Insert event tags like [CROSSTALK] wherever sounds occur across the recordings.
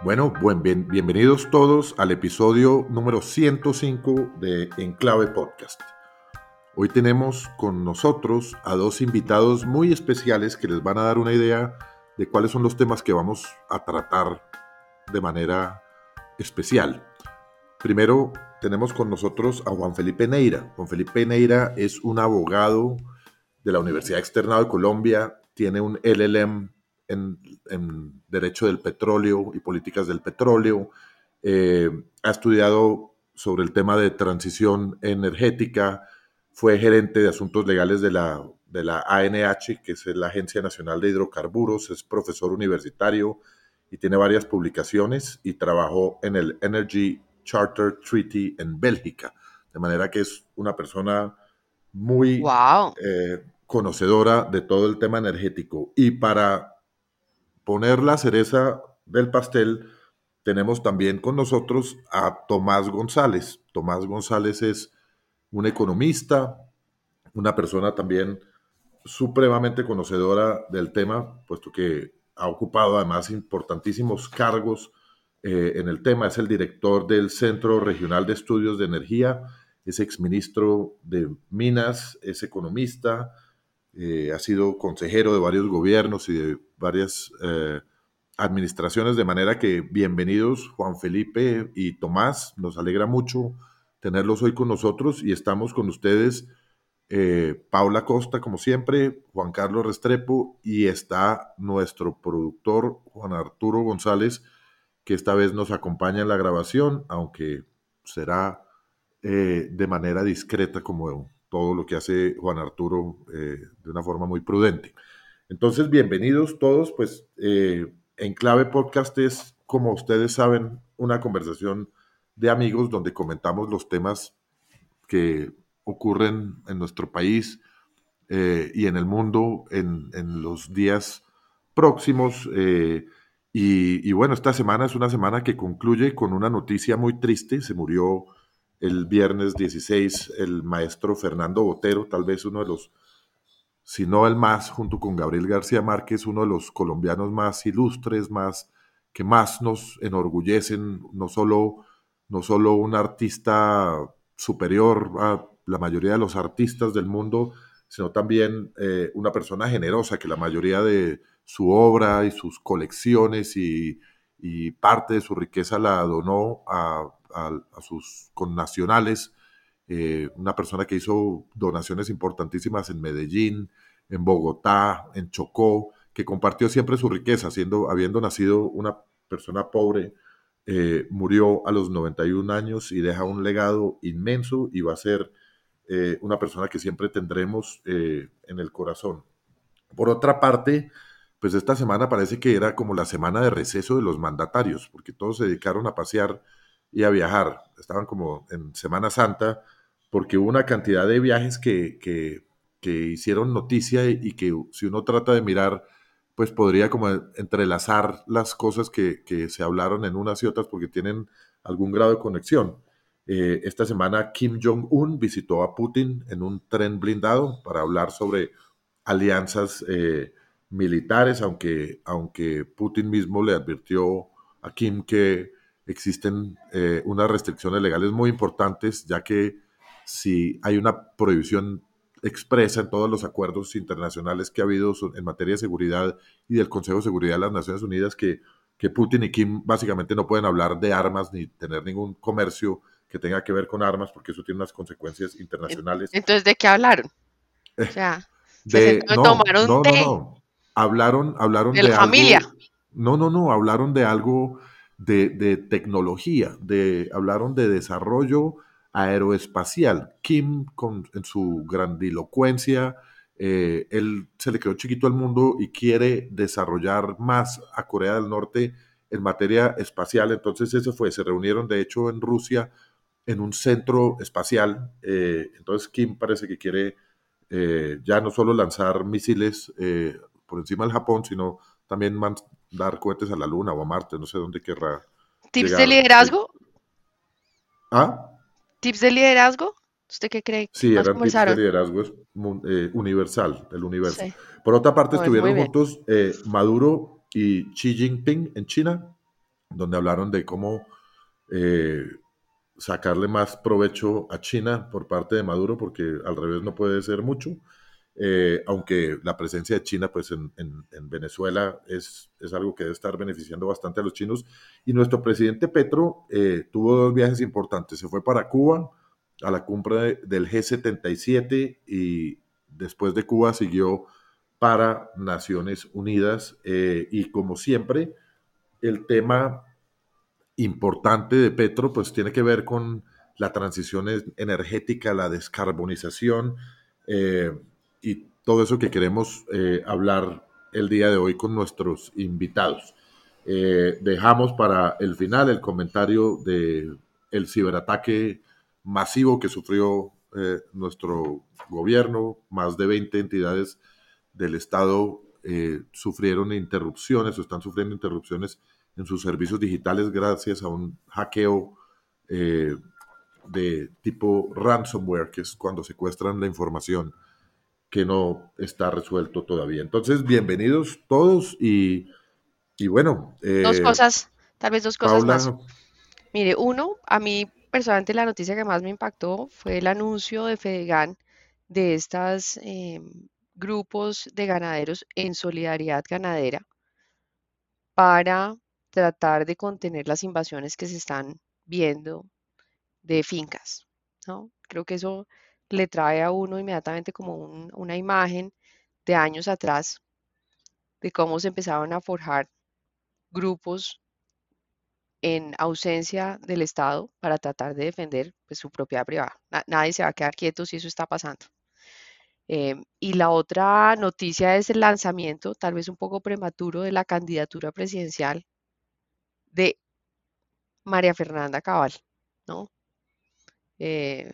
Bueno, buen, bien, bienvenidos todos al episodio número 105 de Enclave Podcast. Hoy tenemos con nosotros a dos invitados muy especiales que les van a dar una idea de cuáles son los temas que vamos a tratar de manera especial. Primero tenemos con nosotros a Juan Felipe Neira. Juan Felipe Neira es un abogado de la Universidad Externado de Colombia, tiene un LLM en, Derecho del Petróleo y Políticas del Petróleo. Eh, ha estudiado sobre el tema de transición energética, fue gerente de asuntos legales de la, de la ANH, que es la Agencia Nacional de Hidrocarburos, es profesor universitario y tiene varias publicaciones y trabajó en el Energy Charter Treaty en Bélgica, de manera que es una persona muy eh, conocedora de todo el tema energético. Y para poner la cereza del pastel, tenemos también con nosotros a Tomás González. Tomás González es un economista, una persona también supremamente conocedora del tema, puesto que ha ocupado además importantísimos cargos eh, en el tema. Es el director del Centro Regional de Estudios de Energía, es exministro de Minas, es economista, eh, ha sido consejero de varios gobiernos y de varias eh, administraciones, de manera que bienvenidos Juan Felipe y Tomás, nos alegra mucho tenerlos hoy con nosotros y estamos con ustedes, eh, Paula Costa, como siempre, Juan Carlos Restrepo y está nuestro productor Juan Arturo González, que esta vez nos acompaña en la grabación, aunque será de manera discreta como todo lo que hace Juan Arturo eh, de una forma muy prudente. Entonces, bienvenidos todos, pues eh, en clave podcast es, como ustedes saben, una conversación de amigos donde comentamos los temas que ocurren en nuestro país eh, y en el mundo en, los días próximos. y, y, bueno, esta semana es una semana que concluye con una noticia muy triste. Se murió el viernes 16 el maestro Fernando Botero, tal vez uno de los, si no el más, junto con Gabriel García Márquez, uno de los colombianos más ilustres, más que más nos enorgullecen, no solo, no solo un artista superior a la mayoría de los artistas del mundo, sino también eh, una persona generosa que la mayoría de su obra y sus colecciones y, y parte de su riqueza la donó a a, sus connacionales, eh, una persona que hizo donaciones importantísimas en Medellín, en Bogotá, en Chocó, que compartió siempre su riqueza, siendo, habiendo nacido una persona pobre, eh, murió a los 91 años y deja un legado inmenso y va a ser eh, una persona que siempre tendremos en el corazón. Por otra parte, pues esta semana parece que era como la semana de receso de los mandatarios, porque todos se dedicaron a pasear y a viajar. Estaban como en Semana Santa porque hubo una cantidad de viajes que, que, hicieron noticia y, que si uno trata de mirar, pues podría como entrelazar las cosas que, se hablaron en unas y otras porque tienen algún grado de conexión. Eh, esta semana Kim Jong-un visitó a Putin en un tren blindado para hablar sobre alianzas eh, militares, aunque, aunque Putin mismo le advirtió a Kim que existen eh, unas restricciones legales muy importantes, ya que si hay una prohibición expresa en todos los acuerdos internacionales que ha habido en materia de seguridad y del Consejo de Seguridad de las Naciones Unidas, que, que Putin y Kim básicamente no pueden hablar de armas ni tener ningún comercio que tenga que ver con armas, porque eso tiene unas consecuencias internacionales. Entonces, ¿de qué hablaron? O sea, [LAUGHS] de, no, tomaron no, no, no, Hablaron, hablaron de, la familia. no, no, no, hablaron de algo de, tecnología, de, hablaron de desarrollo aeroespacial. Kim, con, en su grandilocuencia, eh, él se le quedó chiquito al mundo y quiere desarrollar más a Corea del Norte en materia espacial. Entonces eso fue, se reunieron de hecho en Rusia en un centro espacial. Eh, entonces Kim parece que quiere eh, ya no solo lanzar misiles por encima del Japón, sino también dar cohetes a la Luna o a Marte, no sé dónde querrá. ¿Tips de liderazgo? ¿Ah? ¿Tips de liderazgo? ¿Usted qué cree? Sí, eran tips de liderazgo es, eh, universal, el universo. Por otra parte, estuvieron juntos eh, Maduro y Xi Jinping en China. donde hablaron de cómo eh, sacarle más provecho a China por parte de Maduro, porque al revés no puede ser mucho. Eh, aunque la presencia de China pues en, Venezuela es, es, algo que debe estar beneficiando bastante a los chinos. Y nuestro presidente Petro eh, tuvo dos viajes importantes. Se fue para Cuba a la cumbre del G77 y después de Cuba siguió para Naciones Unidas. Eh, y como siempre, el tema importante de Petro pues tiene que ver con la transición energética, la descarbonización y todo eso que queremos eh, hablar el día de hoy con nuestros invitados. Eh, dejamos para el final el comentario de el ciberataque masivo que sufrió eh, nuestro gobierno, más de 20 entidades del Estado sufrieron interrupciones o están sufriendo interrupciones en sus servicios digitales gracias a un hackeo de tipo ransomware, que es cuando secuestran la información que no está resuelto todavía. Entonces, bienvenidos todos y, bueno. dos eh, cosas, tal vez dos cosas más. Mire, uno, a mí personalmente la noticia que más me impactó fue el anuncio de Fedegan de estos em, grupos de ganaderos en solidaridad ganadera para tratar de contener las invasiones que se están viendo de fincas. ¿no? Creo que eso le trae a uno inmediatamente como una imagen de años atrás de cómo se empezaban a forjar grupos en ausencia del Estado para tratar de defender pues, su propiedad privada. nadie se va a quedar quieto si eso está pasando. Em, y la otra noticia es el lanzamiento, tal vez un poco prematuro, de la candidatura presidencial de María Fernanda Cabal, ¿no? Eh,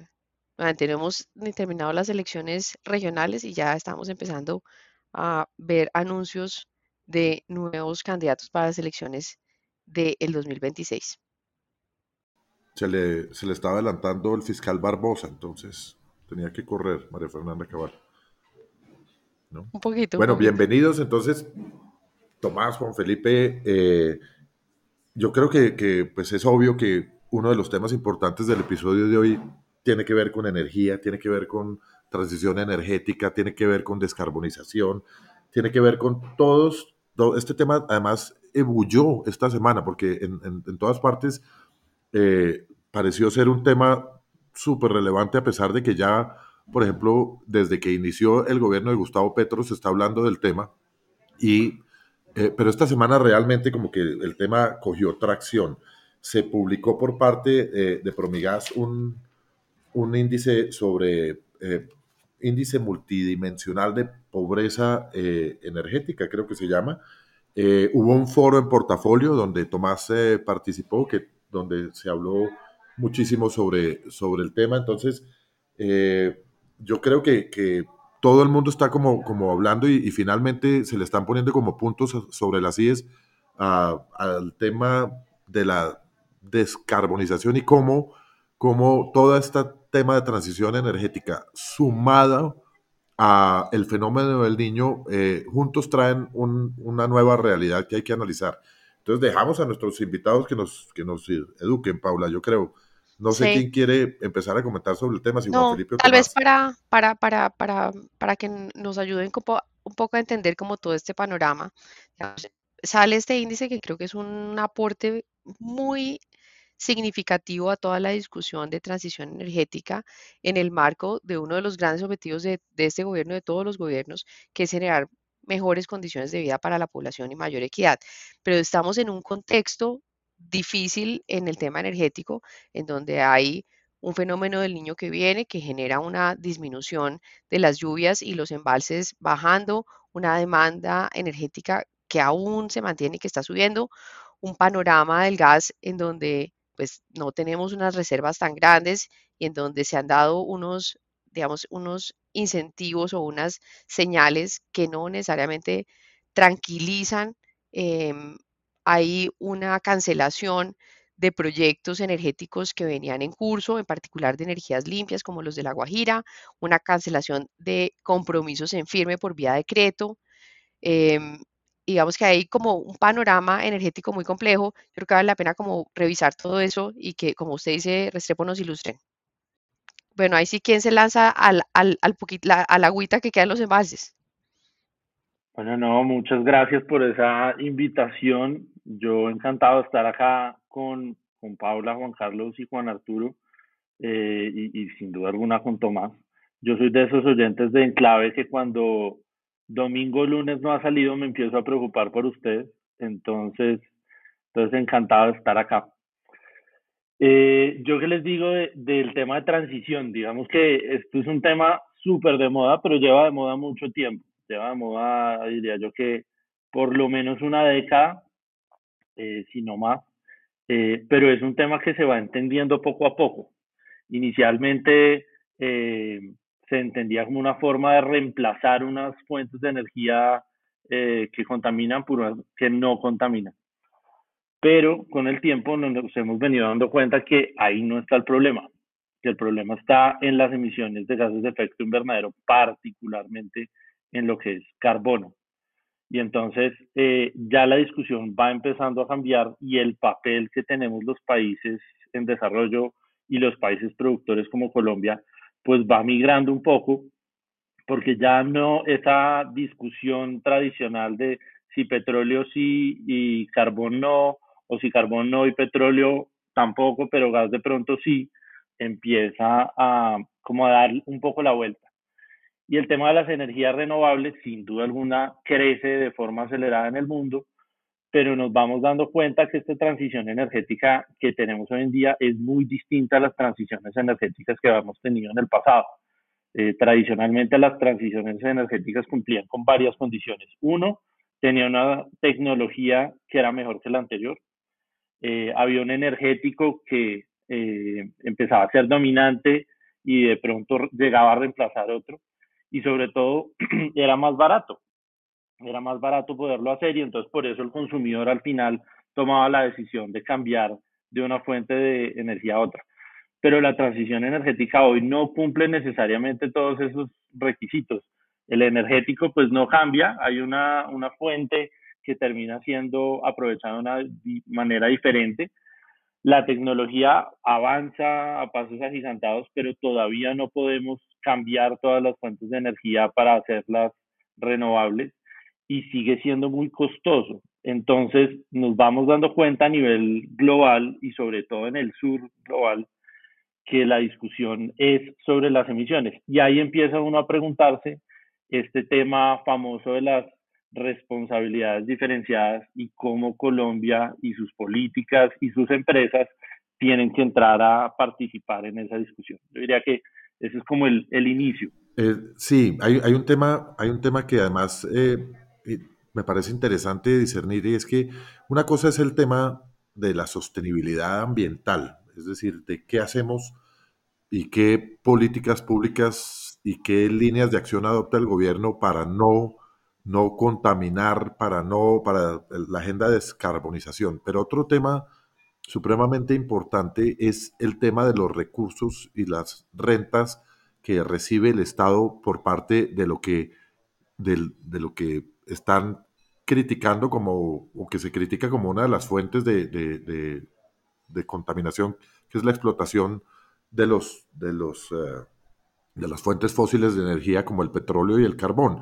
tenemos terminado las elecciones regionales y ya estamos empezando a ver anuncios de nuevos candidatos para las elecciones del 2026. Se le, se le estaba adelantando el fiscal Barbosa, entonces tenía que correr María Fernanda Cabal. Un poquito. Bueno, bienvenidos entonces, Tomás, Juan Felipe. Eh, yo creo que, que pues es obvio que uno de los temas importantes del episodio de hoy tiene que ver con energía, tiene que ver con transición energética, tiene que ver con descarbonización, tiene que ver con todos, todo este tema además ebulló esta semana porque en, todas partes eh, pareció ser un tema súper relevante a pesar de que ya, por ejemplo, desde que inició el gobierno de Gustavo Petro se está hablando del tema y eh, pero esta semana realmente como que el tema cogió tracción. Se publicó por parte eh, de Promigas un, un índice sobre eh, índice multidimensional de pobreza eh, energética, creo que se llama. Eh, hubo un foro en portafolio donde Tomás participó, que, donde se habló muchísimo sobre, sobre el tema. Entonces, yo creo que, que, todo el mundo está como, como hablando y, finalmente se le están poniendo como puntos sobre las IES al tema de la descarbonización y cómo, cómo toda esta tema de transición energética sumada a el fenómeno del niño, eh, juntos traen una nueva realidad que hay que analizar. Entonces dejamos a nuestros invitados que nos, que nos eduquen, Paula, yo creo. No sé quién quiere empezar a comentar sobre el tema, si Juan Felipe o Tal vez para, para, para, para, para que nos ayuden un poco a entender como todo este panorama. Sale este índice que creo que es un aporte muy significativo a toda la discusión de transición energética en el marco de uno de los grandes objetivos de, este gobierno, de todos los gobiernos, que es generar mejores condiciones de vida para la población y mayor equidad. Pero estamos en un contexto difícil en el tema energético, en donde hay un fenómeno del niño que viene, que genera una disminución de las lluvias y los embalses bajando, una demanda energética que aún se mantiene y que está subiendo, un panorama del gas en donde pues no tenemos unas reservas tan grandes y en donde se han dado unos, digamos, unos incentivos o unas señales que no necesariamente tranquilizan. Em, hay una cancelación de proyectos energéticos que venían en curso, en particular de energías limpias como los de La Guajira, una cancelación de compromisos en firme por vía decreto. Em, digamos que hay como un panorama energético muy complejo. Yo creo que vale la pena como revisar todo eso y que, como usted dice, Restrepo nos ilustren. Bueno, ahí sí, ¿quién se lanza al, al, al la, a la agüita que queda en los envases? Bueno, no, muchas gracias por esa invitación. Yo encantado de estar acá con, con Paula, Juan Carlos y Juan Arturo, eh, y, y, sin duda alguna con Tomás. Yo soy de esos oyentes de Enclave que cuando domingo lunes no ha salido me empiezo a preocupar por ustedes. Entonces, entonces encantado de estar acá. Eh, yo que les digo del tema de transición, digamos que esto es un tema súper de moda, pero lleva de moda mucho tiempo lleva de moda, diría yo que por lo menos una década, eh, si no más, eh, pero es un tema que se va entendiendo poco a poco. Inicialmente se entendía como una forma de reemplazar unas fuentes de energía que contaminan por unas que no contaminan. Pero con el tiempo nos hemos venido dando cuenta que ahí no está el problema, que el problema está en las emisiones de gases de efecto invernadero, particularmente en lo que es carbono. Y entonces eh, ya la discusión va empezando a cambiar y el papel que tenemos los países en desarrollo y los países productores como Colombia, pues va migrando un poco, porque ya no esa discusión tradicional de si petróleo sí y carbón no, o si carbón no y petróleo tampoco, pero gas de pronto sí, empieza a como a dar un poco la vuelta. Y el tema de las energías renovables, sin duda alguna, crece de forma acelerada en el mundo, pero nos vamos dando cuenta que esta transición energética que tenemos hoy en día es muy distinta a las transiciones energéticas que habíamos tenido en el pasado. Eh, tradicionalmente las transiciones energéticas cumplían con varias condiciones. Uno, tenía una tecnología que era mejor que la anterior. Eh, había un energético que eh, empezaba a ser dominante y de pronto llegaba a reemplazar otro y sobre todo [CLEARS THROAT] era más barato. Era más barato poderlo hacer y entonces por eso el consumidor al final tomaba la decisión de cambiar de una fuente de energía a otra. Pero la transición energética hoy no cumple necesariamente todos esos requisitos. El energético pues no cambia, hay una, una fuente que termina siendo aprovechada de una manera diferente, la tecnología avanza a pasos agigantados, pero todavía no podemos cambiar todas las fuentes de energía para hacerlas renovables y sigue siendo muy costoso. Entonces nos vamos dando cuenta a nivel global y sobre todo en el sur global que la discusión es sobre las emisiones. Y ahí empieza uno a preguntarse este tema famoso de las responsabilidades diferenciadas y cómo Colombia y sus políticas y sus empresas tienen que entrar a participar en esa discusión. Yo diría que ese es como el, el inicio. Eh, sí, hay, hay, un tema, hay un tema que además eh, me parece interesante discernir y es que una cosa es el tema de la sostenibilidad ambiental, es decir, de qué hacemos y qué políticas públicas y qué líneas de acción adopta el gobierno para no no contaminar, para no, para la agenda de descarbonización. Pero otro tema supremamente importante es el tema de los recursos y las rentas que recibe el Estado por parte de lo que, de, lo que están criticando como, o que se critica como una de las fuentes de, de, contaminación, que es la explotación de los, de los, eh, de las fuentes fósiles de energía como el petróleo y el carbón.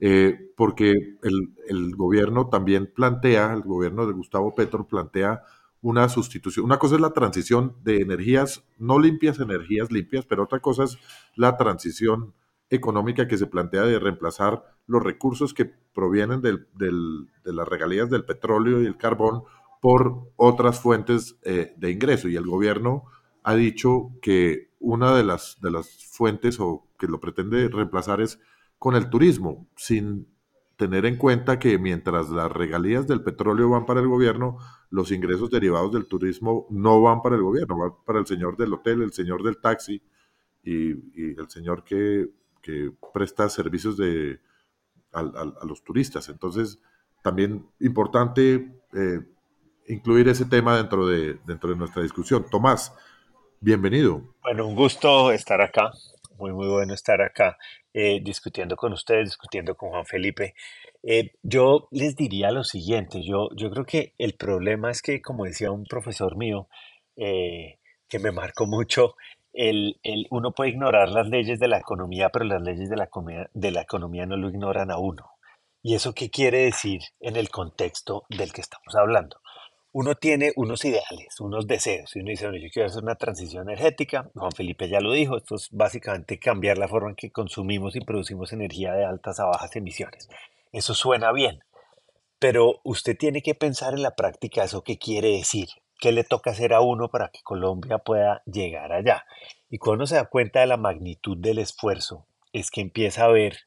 Eh, porque el, gobierno también plantea, el gobierno de Gustavo Petro plantea una sustitución. Una cosa es la transición de energías no limpias, energías limpias, pero otra cosa es la transición económica que se plantea de reemplazar los recursos que provienen de las regalías del petróleo y el carbón por otras fuentes eh, de ingreso. Y el gobierno ha dicho que una de las, de las fuentes o que lo pretende reemplazar es con el turismo, sin tener en cuenta que mientras las regalías del petróleo van para el gobierno, los ingresos derivados del turismo no van para el gobierno, van para el señor del hotel, el señor del taxi y, el señor que, presta servicios de, a, los turistas. Entonces, también importante eh, incluir ese tema dentro de, dentro de nuestra discusión. Tomás, bienvenido. Bueno, un gusto estar acá muy, muy bueno estar acá eh, discutiendo con ustedes, discutiendo con Juan Felipe. Eh, yo les diría lo siguiente, yo, yo creo que el problema es que, como decía un profesor mío, que me marcó mucho, el, el, uno puede ignorar las leyes de la economía, pero las leyes de la, de la economía no lo ignoran a uno. ¿Y eso qué quiere decir en el contexto del que estamos hablando? uno tiene unos ideales, unos deseos, y uno dice, bueno, yo quiero hacer una transición energética, Juan Felipe ya lo dijo, esto es básicamente cambiar la forma en que consumimos y producimos energía de altas a bajas emisiones. Eso suena bien, pero usted tiene que pensar en la práctica eso qué quiere decir, qué le toca hacer a uno para que Colombia pueda llegar allá. Y cuando uno se da cuenta de la magnitud del esfuerzo, es que empieza a ver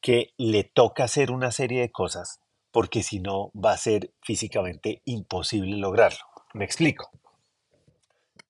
que le toca hacer una serie de cosas porque si no va a ser físicamente imposible lograrlo. Me explico.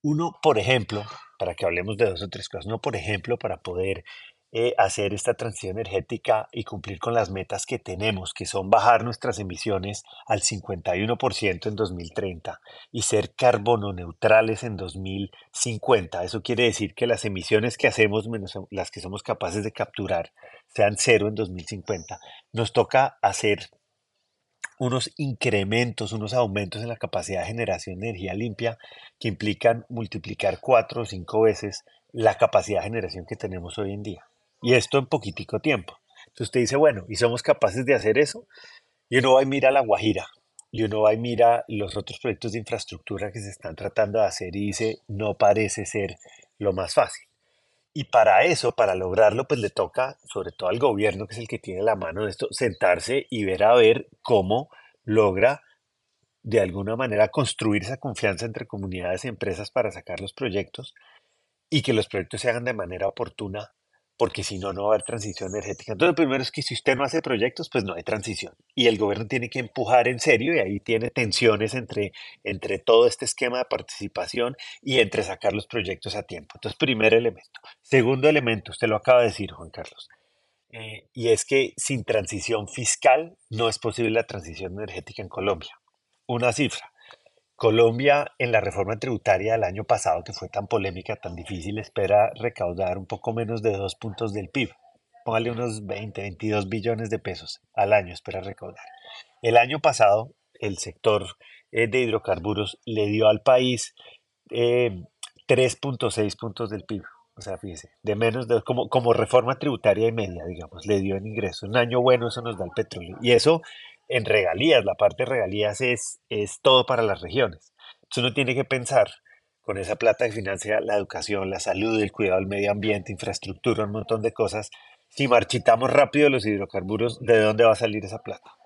Uno, por ejemplo, para que hablemos de dos o tres cosas, uno, por ejemplo, para poder eh, hacer esta transición energética y cumplir con las metas que tenemos, que son bajar nuestras emisiones al 51% en 2030 y ser carbono neutrales en 2050. Eso quiere decir que las emisiones que hacemos, menos las que somos capaces de capturar, sean cero en 2050. Nos toca hacer unos incrementos, unos aumentos en la capacidad de generación de energía limpia que implican multiplicar cuatro o cinco veces la capacidad de generación que tenemos hoy en día. Y esto en poquitico tiempo. Entonces usted dice, bueno, ¿y somos capaces de hacer eso? Y uno va y mira La Guajira, y uno va y mira los otros proyectos de infraestructura que se están tratando de hacer y dice, no parece ser lo más fácil. Y para eso, para lograrlo, pues le toca, sobre todo al gobierno, que es el que tiene la mano de esto, sentarse y ver a ver cómo logra de alguna manera construir esa confianza entre comunidades y empresas para sacar los proyectos y que los proyectos se hagan de manera oportuna porque si no, no va a haber transición energética. Entonces, lo primero es que si usted no hace proyectos, pues no hay transición. Y el gobierno tiene que empujar en serio y ahí tiene tensiones entre, entre todo este esquema de participación y entre sacar los proyectos a tiempo. Entonces, primer elemento. Segundo elemento, usted lo acaba de decir, Juan Carlos, eh, y es que sin transición fiscal no es posible la transición energética en Colombia. Una cifra. Colombia en la reforma tributaria del año pasado, que fue tan polémica, tan difícil, espera recaudar un poco menos de dos puntos del PIB. Póngale unos 20, 22 billones de pesos al año, espera recaudar. El año pasado, el sector eh, de hidrocarburos le dio al país 3.6 eh, puntos del PIB. O sea, fíjese, de menos de como, como reforma tributaria y media, digamos, le dio en ingresos. Un año bueno, eso nos da el petróleo. Y eso en regalías, la parte de regalías es, es todo para las regiones. Entonces uno tiene que pensar con esa plata que financia la educación, la salud, el cuidado del medio ambiente, infraestructura, un montón de cosas. Si marchitamos rápido los hidrocarburos, ¿de dónde va a salir esa plata?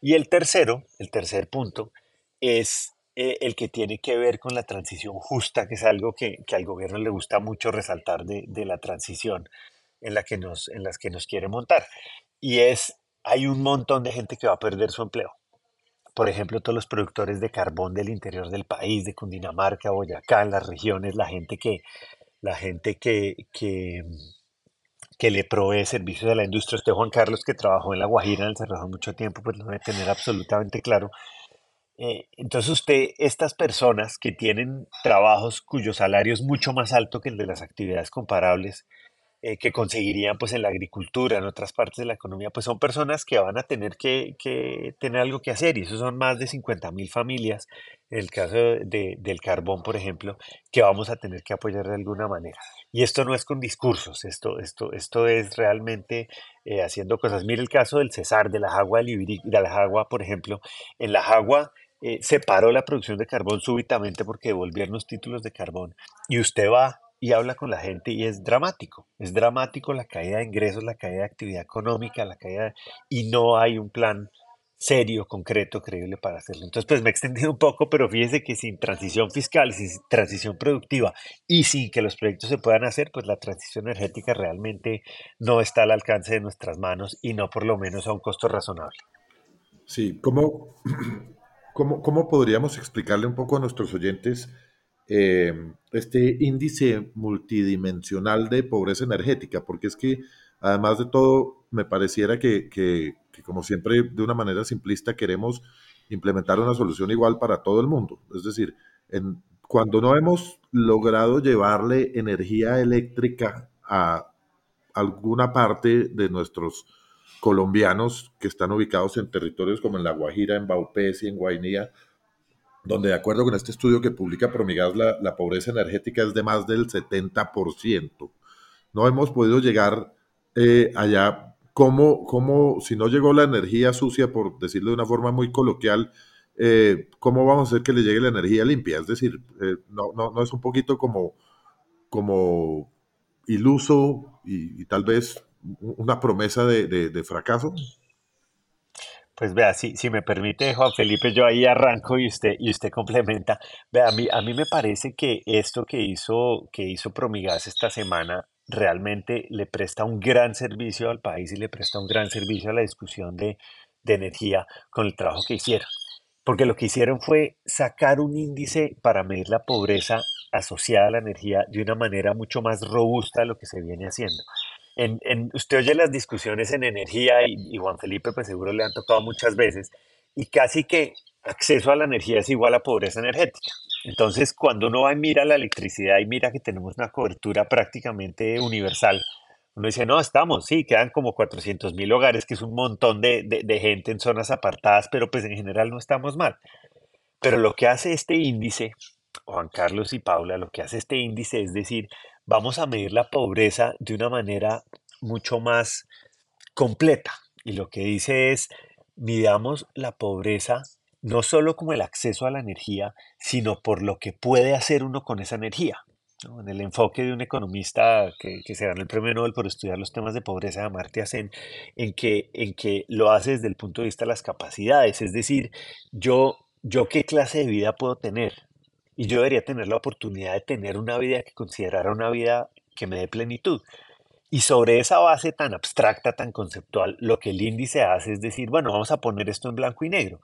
Y el tercero, el tercer punto, es eh, el que tiene que ver con la transición justa, que es algo que, que al gobierno le gusta mucho resaltar de, de, la transición en la, que nos, en las que nos quiere montar. Y es hay un montón de gente que va a perder su empleo. Por ejemplo, todos los productores de carbón del interior del país, de Cundinamarca, Boyacá, en las regiones, la gente que, la gente que, que, le provee servicios a la industria. Usted, Juan Carlos, que trabajó en La Guajira, en el Cerrado mucho tiempo, pues lo debe tener absolutamente claro. Eh, entonces usted, estas personas que tienen trabajos cuyo salario es mucho más alto que el de las actividades comparables, eh, que conseguirían pues en la agricultura, en otras partes de la economía, pues son personas que van a tener que, tener algo que hacer y eso son más de 50 mil familias, en el caso de, del carbón, por ejemplo, que vamos a tener que apoyar de alguna manera. Y esto no es con discursos, esto, esto, esto es realmente eh, haciendo cosas. Mire el caso del Cesar, de la Jagua, de la Jagua, por ejemplo, en la Jagua eh, se paró la producción de carbón súbitamente porque devolvieron los títulos de carbón y usted va y habla con la gente y es dramático. Es dramático la caída de ingresos, la caída de actividad económica, la caída y no hay un plan serio, concreto, creíble para hacerlo. Entonces, pues me he extendido un poco, pero fíjese que sin transición fiscal, sin transición productiva y sin que los proyectos se puedan hacer, pues la transición energética realmente no está al alcance de nuestras manos y no por lo menos a un costo razonable. Sí, ¿cómo, [CLEARS THROAT] cómo, cómo podríamos explicarle un poco a nuestros oyentes? Eh, este índice multidimensional de pobreza energética, porque es que además de todo, me pareciera que, que, como siempre, de una manera simplista, queremos implementar una solución igual para todo el mundo. Es decir, en, cuando no hemos logrado llevarle energía eléctrica a alguna parte de nuestros colombianos que están ubicados en territorios como en La Guajira, en Baupés y en Guainía, donde de acuerdo con este estudio que publica Promigas, la, la pobreza energética es de más del 70%. No hemos podido llegar eh, allá. ¿Cómo, ¿Cómo, si no llegó la energía sucia, por decirlo de una forma muy coloquial, eh, cómo vamos a hacer que le llegue la energía limpia? Es decir, eh, no, no, no, es un poquito como, como iluso y, tal vez una promesa de, de fracaso. Pues vea, si, si me permite, Juan Felipe, yo ahí arranco y usted, y usted complementa. Vea, a mí, a mí me parece que esto que hizo, que hizo Promigas esta semana realmente le presta un gran servicio al país y le presta un gran servicio a la discusión de, de energía con el trabajo que hicieron. Porque lo que hicieron fue sacar un índice para medir la pobreza asociada a la energía de una manera mucho más robusta de lo que se viene haciendo en, usted oye las discusiones en energía y, Juan Felipe pues seguro le han tocado muchas veces y casi que acceso a la energía es igual a pobreza energética. Entonces, cuando uno va y mira la electricidad y mira que tenemos una cobertura prácticamente universal, uno dice, no, estamos, sí, quedan como 400 mil hogares, que es un montón de, de, gente en zonas apartadas, pero pues en general no estamos mal. Pero lo que hace este índice, Juan Carlos y Paula, lo que hace este índice es decir, vamos a medir la pobreza de una manera mucho más completa. Y lo que dice es, midamos la pobreza no solo como el acceso a la energía, sino por lo que puede hacer uno con esa energía. En el enfoque de un economista que, se ganó el premio Nobel por estudiar los temas de pobreza, Amartya Sen, en que, en que lo hace desde el punto de vista de las capacidades, es decir, yo, yo qué clase de vida puedo tener, y yo debería tener la oportunidad de tener una vida que considerara una vida que me dé plenitud. Y sobre esa base tan abstracta, tan conceptual, lo que el índice hace es decir, bueno, vamos a poner esto en blanco y negro.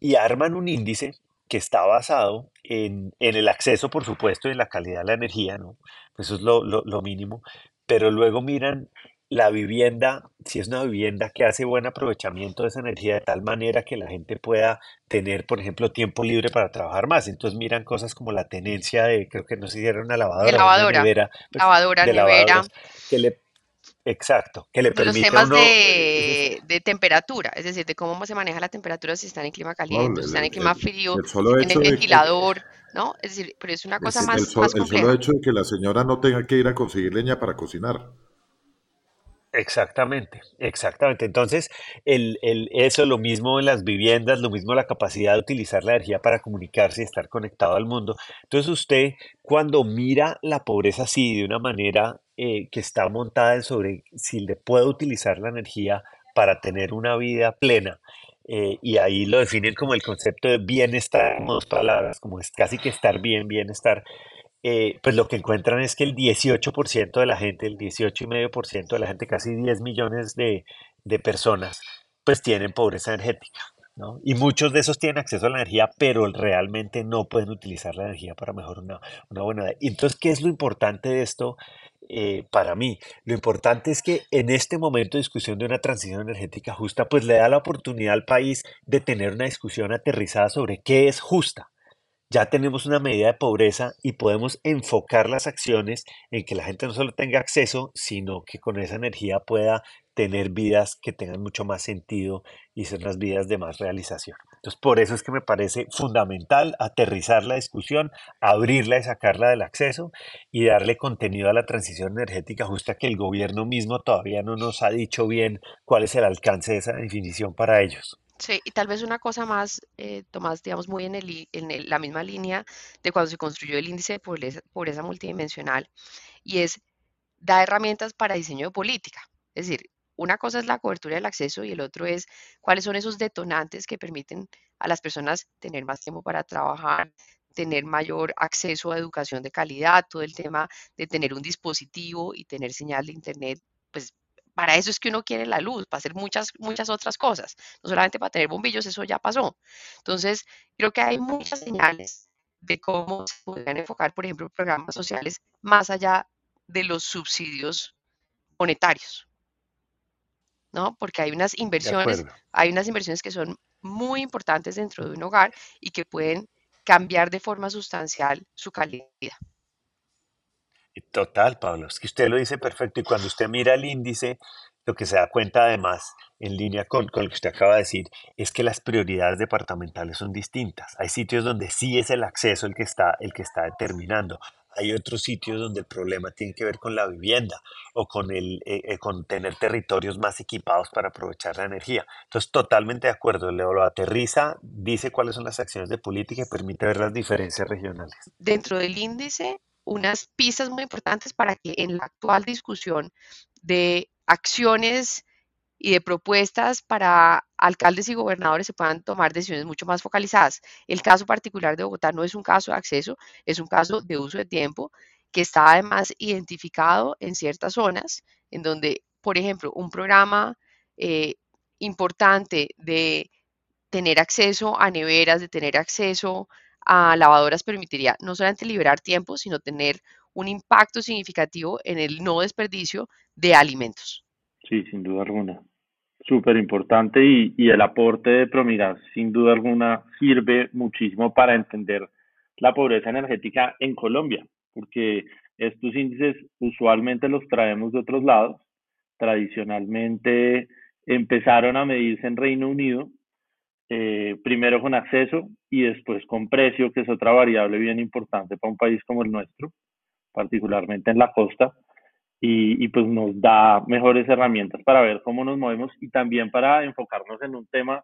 Y arman un índice que está basado en, el acceso, por supuesto, y en la calidad de la energía, ¿no? Eso es lo, lo mínimo. Pero luego miran la vivienda, si es una vivienda que hace buen aprovechamiento de esa energía de tal manera que la gente pueda tener, por ejemplo, tiempo libre para trabajar más. Entonces miran cosas como la tenencia de, creo que no sé si era una lavadora, lavadora, nevera, pues, lavadora, nevera. Que le, exacto, que le permite los temas de, de, temperatura, es decir, de cómo se maneja la temperatura si están en clima caliente, si están en clima frío, en el ventilador. ¿no? Es decir, pero es una cosa más, el, más el solo hecho de que la señora no tenga que ir a conseguir leña para cocinar. Exactamente, exactamente. Entonces, el, el, eso, lo mismo en las viviendas, lo mismo la capacidad de utilizar la energía para comunicarse y estar conectado al mundo. Entonces, usted cuando mira la pobreza así, de una manera eh, que está montada sobre si le puede utilizar la energía para tener una vida plena, eh, y ahí lo definen como el concepto de bienestar, en dos palabras, como es casi que estar bien, bienestar. Eh, pues lo que encuentran es que el 18% de la gente, el 18,5% de la gente, casi 10 millones de, de personas, pues tienen pobreza energética. ¿no? Y muchos de esos tienen acceso a la energía, pero realmente no pueden utilizar la energía para mejorar una, una buena vida. Entonces, ¿qué es lo importante de esto eh, para mí? Lo importante es que en este momento de discusión de una transición energética justa, pues le da la oportunidad al país de tener una discusión aterrizada sobre qué es justa ya tenemos una medida de pobreza y podemos enfocar las acciones en que la gente no solo tenga acceso, sino que con esa energía pueda tener vidas que tengan mucho más sentido y ser unas vidas de más realización. Entonces, por eso es que me parece fundamental aterrizar la discusión, abrirla y sacarla del acceso y darle contenido a la transición energética justa que el gobierno mismo todavía no nos ha dicho bien cuál es el alcance de esa definición para ellos. Sí, y tal vez una cosa más, eh, Tomás, digamos, muy en, el, en la misma línea de cuando se construyó el índice de pobreza, multidimensional, y es, da herramientas para diseño de política. Es decir, una cosa es la cobertura del acceso y el otro es cuáles son esos detonantes que permiten a las personas tener más tiempo para trabajar, tener mayor acceso a educación de calidad, todo el tema de tener un dispositivo y tener señal de internet, pues para eso es que uno quiere la luz, para hacer muchas, muchas otras cosas, no solamente para tener bombillos, eso ya pasó. Entonces, creo que hay muchas señales de cómo se podrían enfocar, por ejemplo, programas sociales más allá de los subsidios monetarios. ¿no? Porque hay unas inversiones, hay unas inversiones que son muy importantes dentro de un hogar y que pueden cambiar de forma sustancial su calidad Total, Pablo, es que usted lo dice perfecto y cuando usted mira el índice, lo que se da cuenta además, en línea con, con, lo que usted acaba de decir, es que las prioridades departamentales son distintas. Hay sitios donde sí es el acceso el que está, el que está determinando. Hay otros sitios donde el problema tiene que ver con la vivienda o con, el, eh, eh, con tener territorios más equipados para aprovechar la energía. Entonces, totalmente de acuerdo. Leo lo aterriza, dice cuáles son las acciones de política y permite ver las diferencias regionales. Dentro del índice, unas pistas muy importantes para que en la actual discusión de acciones y de propuestas para alcaldes y gobernadores se puedan tomar decisiones mucho más focalizadas. El caso particular de Bogotá no es un caso de acceso, es un caso de uso de tiempo que está además identificado en ciertas zonas en donde, por ejemplo, un programa eh, importante de tener acceso a neveras, de tener acceso a lavadoras permitiría no solamente liberar tiempo, sino tener un impacto significativo en el no desperdicio de alimentos. Sí, sin duda alguna. Súper importante y, y, el aporte de Promigas, sin duda alguna, sirve muchísimo para entender la pobreza energética en Colombia, porque estos índices usualmente los traemos de otros lados. Tradicionalmente empezaron a medirse en Reino Unido, eh, primero con acceso y después con precio, que es otra variable bien importante para un país como el nuestro, particularmente en la costa y, pues nos da mejores herramientas para ver cómo nos movemos y también para enfocarnos en un tema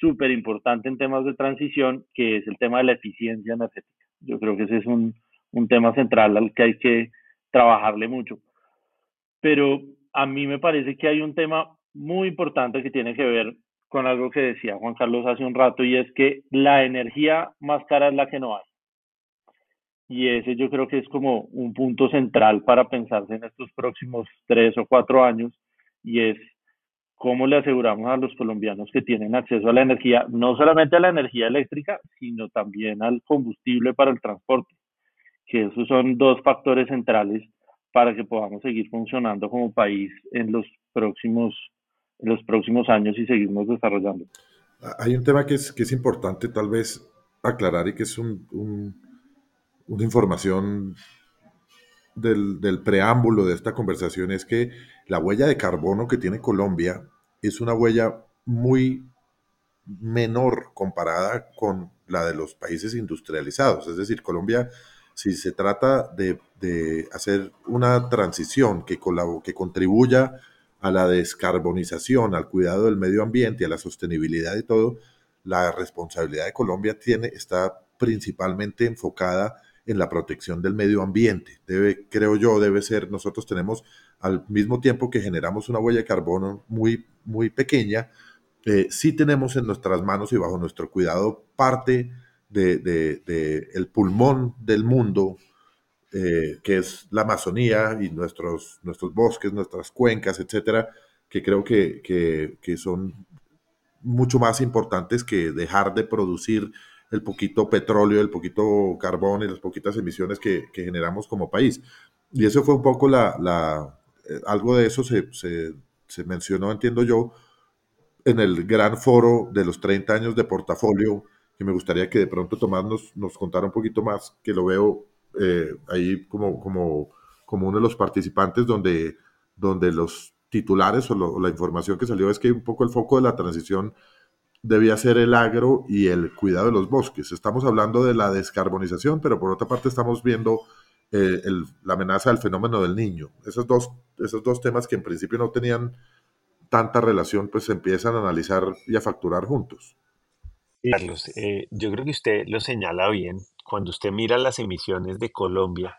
súper importante en temas de transición, que es el tema de la eficiencia energética. Yo creo que ese es un, un tema central al que hay que trabajarle mucho. Pero a mí me parece que hay un tema muy importante que tiene que ver con algo que decía Juan Carlos hace un rato y es que la energía más cara es la que no hay. Y ese yo creo que es como un punto central para pensarse en estos próximos tres o cuatro años y es cómo le aseguramos a los colombianos que tienen acceso a la energía, no solamente a la energía eléctrica, sino también al combustible para el transporte, que esos son dos factores centrales para que podamos seguir funcionando como país en los próximos, en los próximos años y seguirnos desarrollando. Hay un tema que es, que es importante tal vez aclarar y que es un, un una información del, preámbulo de esta conversación es que la huella de carbono que tiene Colombia es una huella muy menor comparada con la de los países industrializados. Es decir, Colombia, si se trata de, hacer una transición que, que contribuya a la descarbonización, al cuidado del medio ambiente, a la sostenibilidad y todo, la responsabilidad de Colombia tiene, está principalmente enfocada en la protección del medio ambiente. Debe, creo yo, debe ser, nosotros tenemos al mismo tiempo que generamos una huella de carbono muy, muy pequeña, eh, sí tenemos en nuestras manos y bajo nuestro cuidado parte del de, pulmón del mundo, eh, que es la Amazonía y nuestros, nuestros bosques, nuestras cuencas, etcétera, que creo que, que, son mucho más importantes que dejar de producir el poquito petróleo, el poquito carbón y las poquitas emisiones que, generamos como país. Y eso fue un poco la, eh, algo de eso se, se, mencionó, entiendo yo, en el gran foro de los 30 años de portafolio, que me gustaría que de pronto Tomás nos, nos contara un poquito más, que lo veo eh, ahí como, como, como uno de los participantes donde, donde los titulares o, la información que salió es que un poco el foco de la transición debía ser el agro y el cuidado de los bosques. Estamos hablando de la descarbonización, pero por otra parte estamos viendo eh, la amenaza del fenómeno del niño. Esos dos, esos dos temas que en principio no tenían tanta relación, pues se empiezan a analizar y a facturar juntos. Carlos, eh, yo creo que usted lo señala bien. Cuando usted mira las emisiones de Colombia,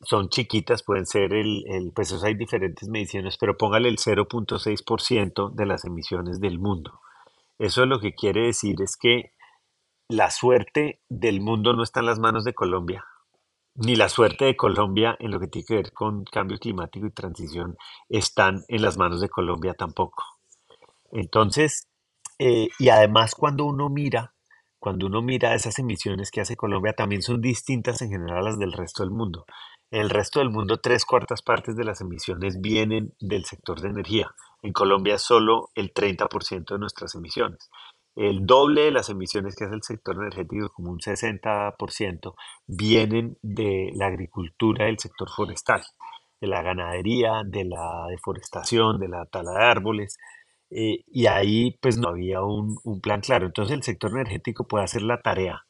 son chiquitas, pueden ser el, pues hay diferentes mediciones, pero póngale el 0.6% de las emisiones del mundo. Eso lo que quiere decir es que la suerte del mundo no está en las manos de Colombia, ni la suerte de Colombia en lo que tiene que ver con cambio climático y transición están en las manos de Colombia tampoco. Entonces, eh, y además cuando uno mira, cuando uno mira esas emisiones que hace Colombia, también son distintas en general a las del resto del mundo. En el resto del mundo, tres cuartas partes de las emisiones vienen del sector de energía. En Colombia, solo el 30% de nuestras emisiones. el doble de las emisiones que hace el sector energético, como un 60%, vienen de la agricultura del sector forestal, de la ganadería, de la deforestación, de la tala de árboles. Eh, y ahí pues no había un, plan claro. Entonces el sector energético puede hacer la tarea,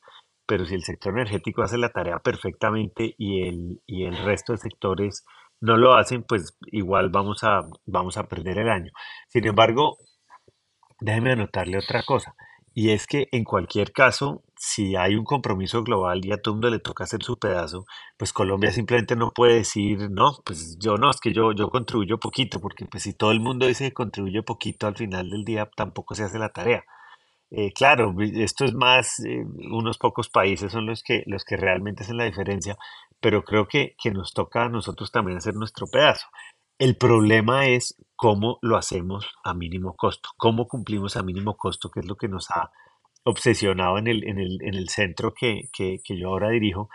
pero si el sector energético hace la tarea perfectamente y el, y el resto de sectores no lo hacen, pues igual vamos a, vamos a perder el año. Sin embargo, déjeme anotarle otra cosa, y es que en cualquier caso, si hay un compromiso global y a todo mundo le toca hacer su pedazo, pues Colombia simplemente no puede decir, no, pues yo no, es que yo, yo contribuyo poquito, porque pues si todo el mundo dice que contribuye poquito, al final del día tampoco se hace la tarea. Eh, claro, esto es más, eh, unos pocos países son los que, los que realmente hacen la diferencia, pero creo que, que nos toca a nosotros también hacer nuestro pedazo. El problema es cómo lo hacemos a mínimo costo, cómo cumplimos a mínimo costo, que es lo que nos ha obsesionado en el, en el, en el centro que, que, que yo ahora dirijo,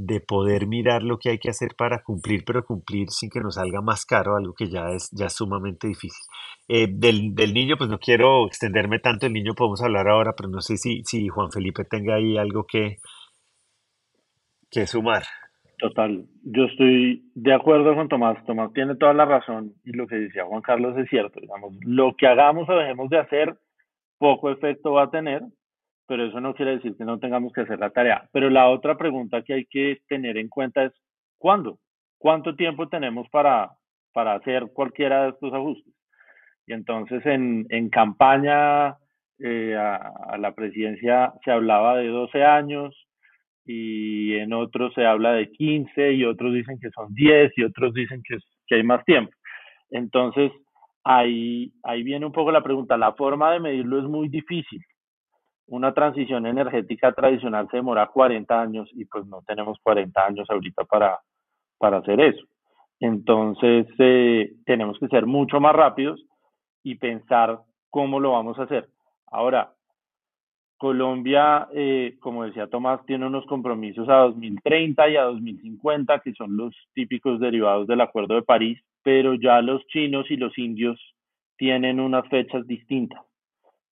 de poder mirar lo que hay que hacer para cumplir, pero cumplir sin que nos salga más caro, algo que ya es, ya sumamente difícil. Eh, del, del, niño, pues no quiero extenderme tanto, el niño podemos hablar ahora, pero no sé si, si Juan Felipe tenga ahí algo que, que sumar. Total, yo estoy de acuerdo con Tomás. Tomás tiene toda la razón y lo que decía Juan Carlos es cierto. Digamos, lo que hagamos o dejemos de hacer, poco efecto va a tener, pero eso no quiere decir que no tengamos que hacer la tarea. Pero la otra pregunta que hay que tener en cuenta es, ¿cuándo? ¿Cuánto tiempo tenemos para, para hacer cualquiera de estos ajustes? Y entonces en, en campaña eh, a, la presidencia se hablaba de 12 años, y en otros se habla de 15 y otros dicen que son 10 y otros dicen que, que hay más tiempo. Entonces, ahí, ahí viene un poco la pregunta. La forma de medirlo es muy difícil. Una transición energética tradicional se demora 40 años y pues no tenemos 40 años ahorita para, para hacer eso. Entonces, eh, tenemos que ser mucho más rápidos y pensar cómo lo vamos a hacer. Ahora, Colombia, eh, como decía Tomás, tiene unos compromisos a 2030 y a 2050, que son los típicos derivados del Acuerdo de París, pero ya los chinos y los indios tienen unas fechas distintas.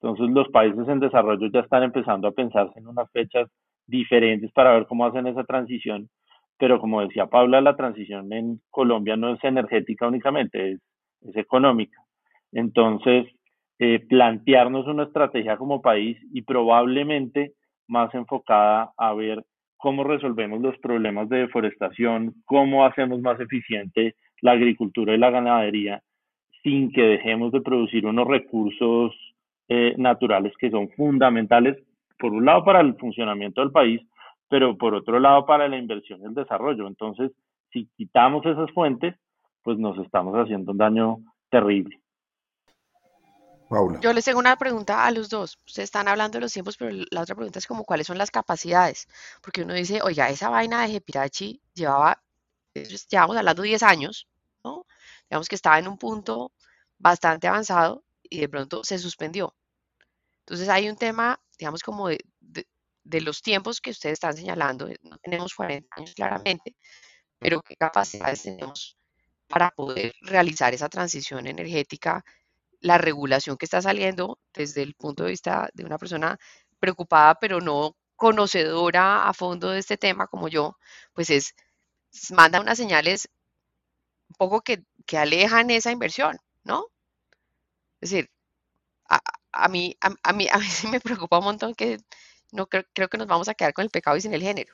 Entonces los países en desarrollo ya están empezando a pensarse en unas fechas diferentes para ver cómo hacen esa transición, pero como decía Paula, la transición en Colombia no es energética únicamente, es, es económica. Entonces, eh, plantearnos una estrategia como país y probablemente más enfocada a ver cómo resolvemos los problemas de deforestación, cómo hacemos más eficiente la agricultura y la ganadería sin que dejemos de producir unos recursos eh, naturales que son fundamentales, por un lado para el funcionamiento del país, pero por otro lado para la inversión y el desarrollo. Entonces, si quitamos esas fuentes, pues nos estamos haciendo un daño terrible. Yo les tengo una pregunta a los dos. Ustedes están hablando de los tiempos, pero la otra pregunta es como cuáles son las capacidades. Porque uno dice, oiga, esa vaina de Jepirachi llevaba, llevamos hablando 10 años, ¿no? Digamos que estaba en un punto bastante avanzado y de pronto se suspendió. Entonces hay un tema, digamos, como de, de los tiempos que ustedes están señalando. No tenemos 40 años claramente, pero qué capacidades tenemos para poder realizar esa transición energética la regulación que está saliendo desde el punto de vista de una persona preocupada, pero no conocedora a fondo de este tema como yo, pues es, manda unas señales un poco que, que alejan esa inversión, ¿no? Es decir, a, mí, a, mí, [LAUGHS] a mí sí me preocupa un montón que no creo, creo que nos vamos a quedar con el pecado y sin el género.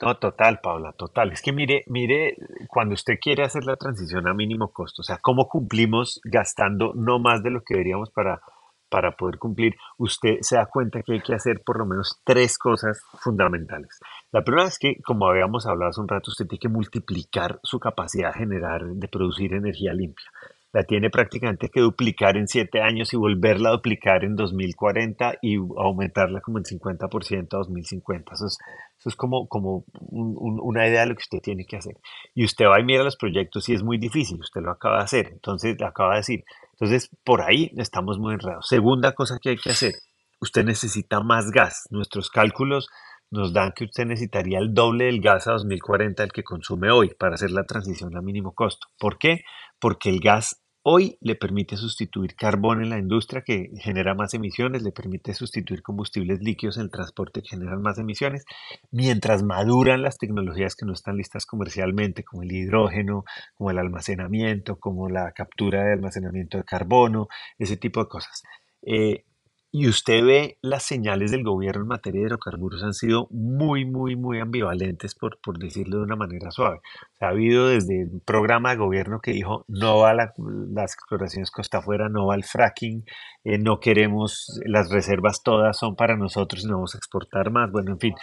No, total, Paula, total. Es que mire, mire, cuando usted quiere hacer la transición a mínimo costo, o sea, cómo cumplimos gastando no más de lo que deberíamos para, para poder cumplir, usted se da cuenta que hay que hacer por lo menos tres cosas fundamentales. La primera es que, como habíamos hablado hace un rato, usted tiene que multiplicar su capacidad de generar, de producir energía limpia la tiene prácticamente que duplicar en siete años y volverla a duplicar en 2040 y aumentarla como en 50% a 2050. Eso es, eso es como, como una idea de lo que usted tiene que hacer. Y usted va y mira los proyectos y es muy difícil, usted lo acaba de hacer, entonces lo acaba de decir. Entonces, por ahí estamos muy enredados. Segunda cosa que hay que hacer, usted necesita más gas. Nuestros cálculos nos dan que usted necesitaría el doble del gas a 2040 del que consume hoy para hacer la transición a mínimo costo. ¿Por qué? Porque el gas Hoy le permite sustituir carbón en la industria que genera más emisiones, le permite sustituir combustibles líquidos en el transporte que generan más emisiones, mientras maduran las tecnologías que no están listas comercialmente, como el hidrógeno, como el almacenamiento, como la captura de almacenamiento de carbono, ese tipo de cosas. Eh, y usted ve las señales del gobierno en materia de hidrocarburos han sido muy, muy, muy ambivalentes, por, por decirlo de una manera suave. ha habido desde un programa de gobierno que dijo no va las exploraciones costa afuera, no va al fracking, eh, no queremos, las reservas todas son para nosotros y no vamos a exportar más. Bueno, en fin,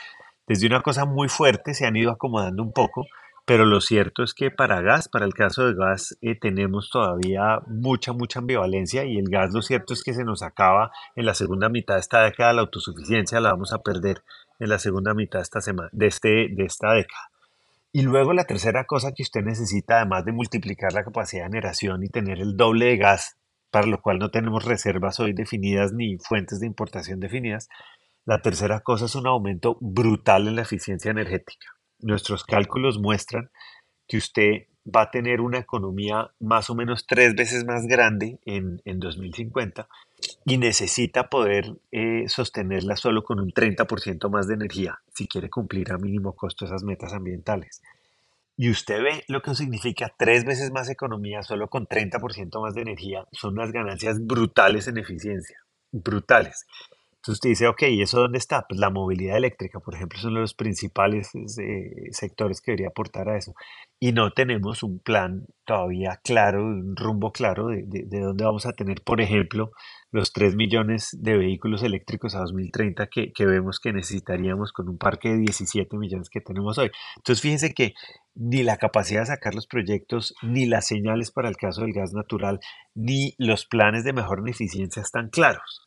desde una cosa muy fuerte se han ido acomodando un poco pero lo cierto es que para gas, para el caso de gas, eh, tenemos todavía mucha, mucha ambivalencia y el gas lo cierto es que se nos acaba en la segunda mitad de esta década, la autosuficiencia la vamos a perder en la segunda mitad de esta, semana, de, este, de esta década. Y luego la tercera cosa que usted necesita, además de multiplicar la capacidad de generación y tener el doble de gas, para lo cual no tenemos reservas hoy definidas ni fuentes de importación definidas, la tercera cosa es un aumento brutal en la eficiencia energética nuestros cálculos muestran que usted va a tener una economía más o menos tres veces más grande en, 2050 y necesita poder eh, sostenerla solo con un 30% más de energía si quiere cumplir a mínimo costo esas metas ambientales. Y usted ve lo que significa tres veces más economía solo con 30% más de energía. Son unas ganancias brutales en eficiencia, brutales. Entonces usted dice, ok, ¿y eso dónde está? Pues la movilidad eléctrica, por ejemplo, es uno de los principales eh, sectores que debería aportar a eso. Y no tenemos un plan todavía claro, un rumbo claro de, de, dónde vamos a tener, por ejemplo, los 3 millones de vehículos eléctricos a 2030 que, que vemos que necesitaríamos con un parque de 17 millones que tenemos hoy. Entonces fíjense que ni la capacidad de sacar los proyectos, ni las señales para el caso del gas natural, ni los planes de mejora en eficiencia están claros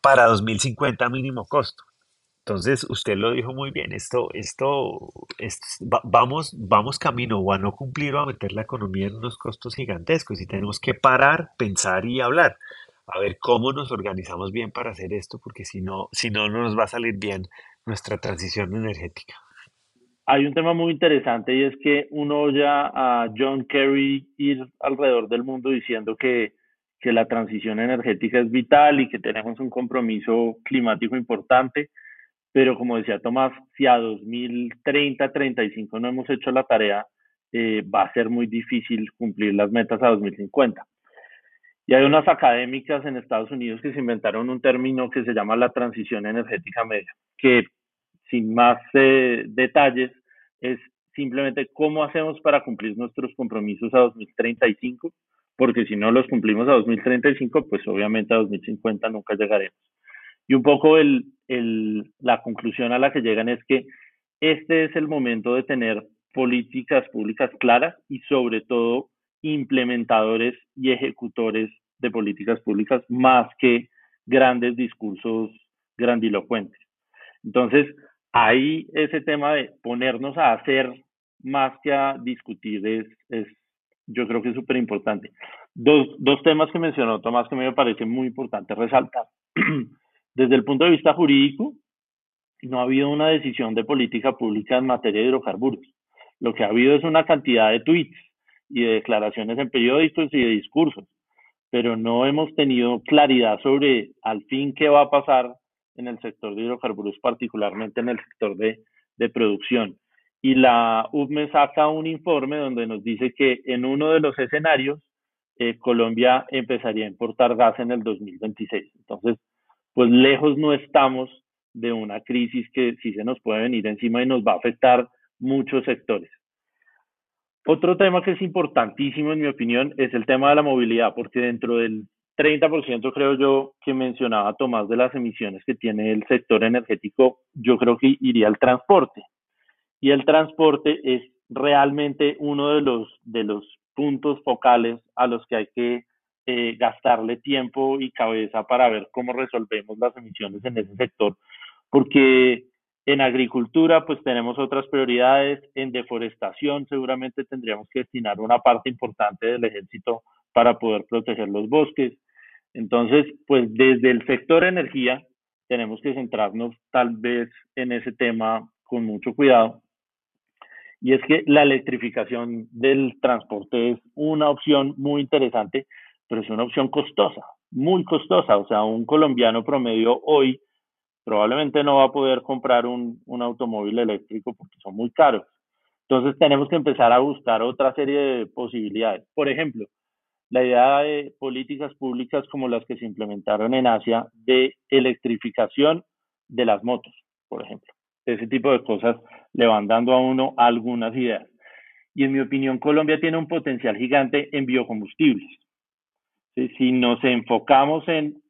para 2050 mínimo costo. Entonces, usted lo dijo muy bien, esto, esto, vamos, vamos camino o a no cumplir o a meter la economía en unos costos gigantescos y tenemos que parar, pensar y hablar, a ver cómo nos organizamos bien para hacer esto, porque si no, si no, no nos va a salir bien nuestra transición energética. Hay un tema muy interesante y es que uno oye a John Kerry ir alrededor del mundo diciendo que que la transición energética es vital y que tenemos un compromiso climático importante, pero como decía Tomás, si a 2030, 35 no hemos hecho la tarea, eh, va a ser muy difícil cumplir las metas a 2050. Y hay unas académicas en Estados Unidos que se inventaron un término que se llama la transición energética media, que sin más eh, detalles es simplemente cómo hacemos para cumplir nuestros compromisos a 2035 porque si no los cumplimos a 2035, pues obviamente a 2050 nunca llegaremos. Y un poco el, el, la conclusión a la que llegan es que este es el momento de tener políticas públicas claras y sobre todo implementadores y ejecutores de políticas públicas más que grandes discursos grandilocuentes. Entonces, ahí ese tema de ponernos a hacer más que a discutir es, es yo creo que es súper importante. Dos, dos temas que mencionó Tomás que me parece muy importante resaltar. [CLEARS THROAT] Desde el punto de vista jurídico, no ha habido una decisión de política pública en materia de hidrocarburos. Lo que ha habido es una cantidad de tweets y de declaraciones en periódicos y de discursos, pero no hemos tenido claridad sobre al fin qué va a pasar en el sector de hidrocarburos, particularmente en el sector de, de producción y la UPME saca un informe donde nos dice que en uno de los escenarios eh, Colombia empezaría a importar gas en el 2026. Entonces, pues lejos no estamos de una crisis que sí se nos puede venir encima y nos va a afectar muchos sectores. Otro tema que es importantísimo, en mi opinión, es el tema de la movilidad, porque dentro del 30% creo yo que mencionaba Tomás de las emisiones que tiene el sector energético, yo creo que iría al transporte y el transporte es realmente uno de los, de los puntos focales a los que hay que eh, gastarle tiempo y cabeza para ver cómo resolvemos las emisiones en ese sector, porque en agricultura pues tenemos otras prioridades, en deforestación seguramente tendríamos que destinar una parte importante del ejército para poder proteger los bosques. Entonces, pues desde el sector energía tenemos que centrarnos tal vez en ese tema con mucho cuidado y es que la electrificación del transporte es una opción muy interesante, pero es una opción costosa, muy costosa. O sea, un colombiano promedio hoy probablemente no va a poder comprar un, un automóvil eléctrico porque son muy caros. Entonces tenemos que empezar a buscar otra serie de posibilidades. Por ejemplo, la idea de políticas públicas como las que se implementaron en Asia de electrificación de las motos, por ejemplo. Ese tipo de cosas le van dando a uno algunas ideas. Y en mi opinión, Colombia tiene un potencial gigante en biocombustibles. Si nos enfocamos en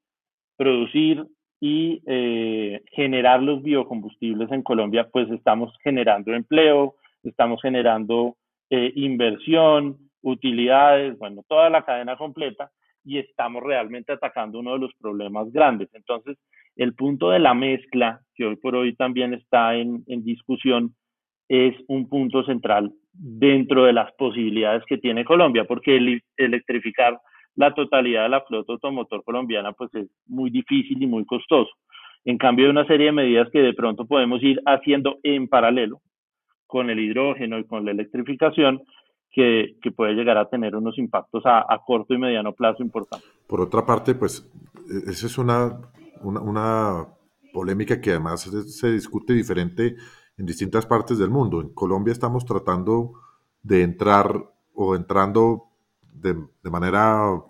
producir y eh, generar los biocombustibles en Colombia, pues estamos generando empleo, estamos generando eh, inversión, utilidades, bueno, toda la cadena completa y estamos realmente atacando uno de los problemas grandes. Entonces, el punto de la mezcla, que hoy por hoy también está en, en discusión, es un punto central dentro de las posibilidades que tiene Colombia, porque el, electrificar la totalidad de la flota automotor colombiana pues es muy difícil y muy costoso. En cambio, hay una serie de medidas que de pronto podemos ir haciendo en paralelo con el hidrógeno y con la electrificación, que, que, puede llegar a tener unos impactos a, a, corto y mediano plazo importantes. Por otra parte, pues e, esa es una, una, polémica que además se discute diferente en distintas partes del mundo. En Colombia estamos tratando de entrar o entrando de, manera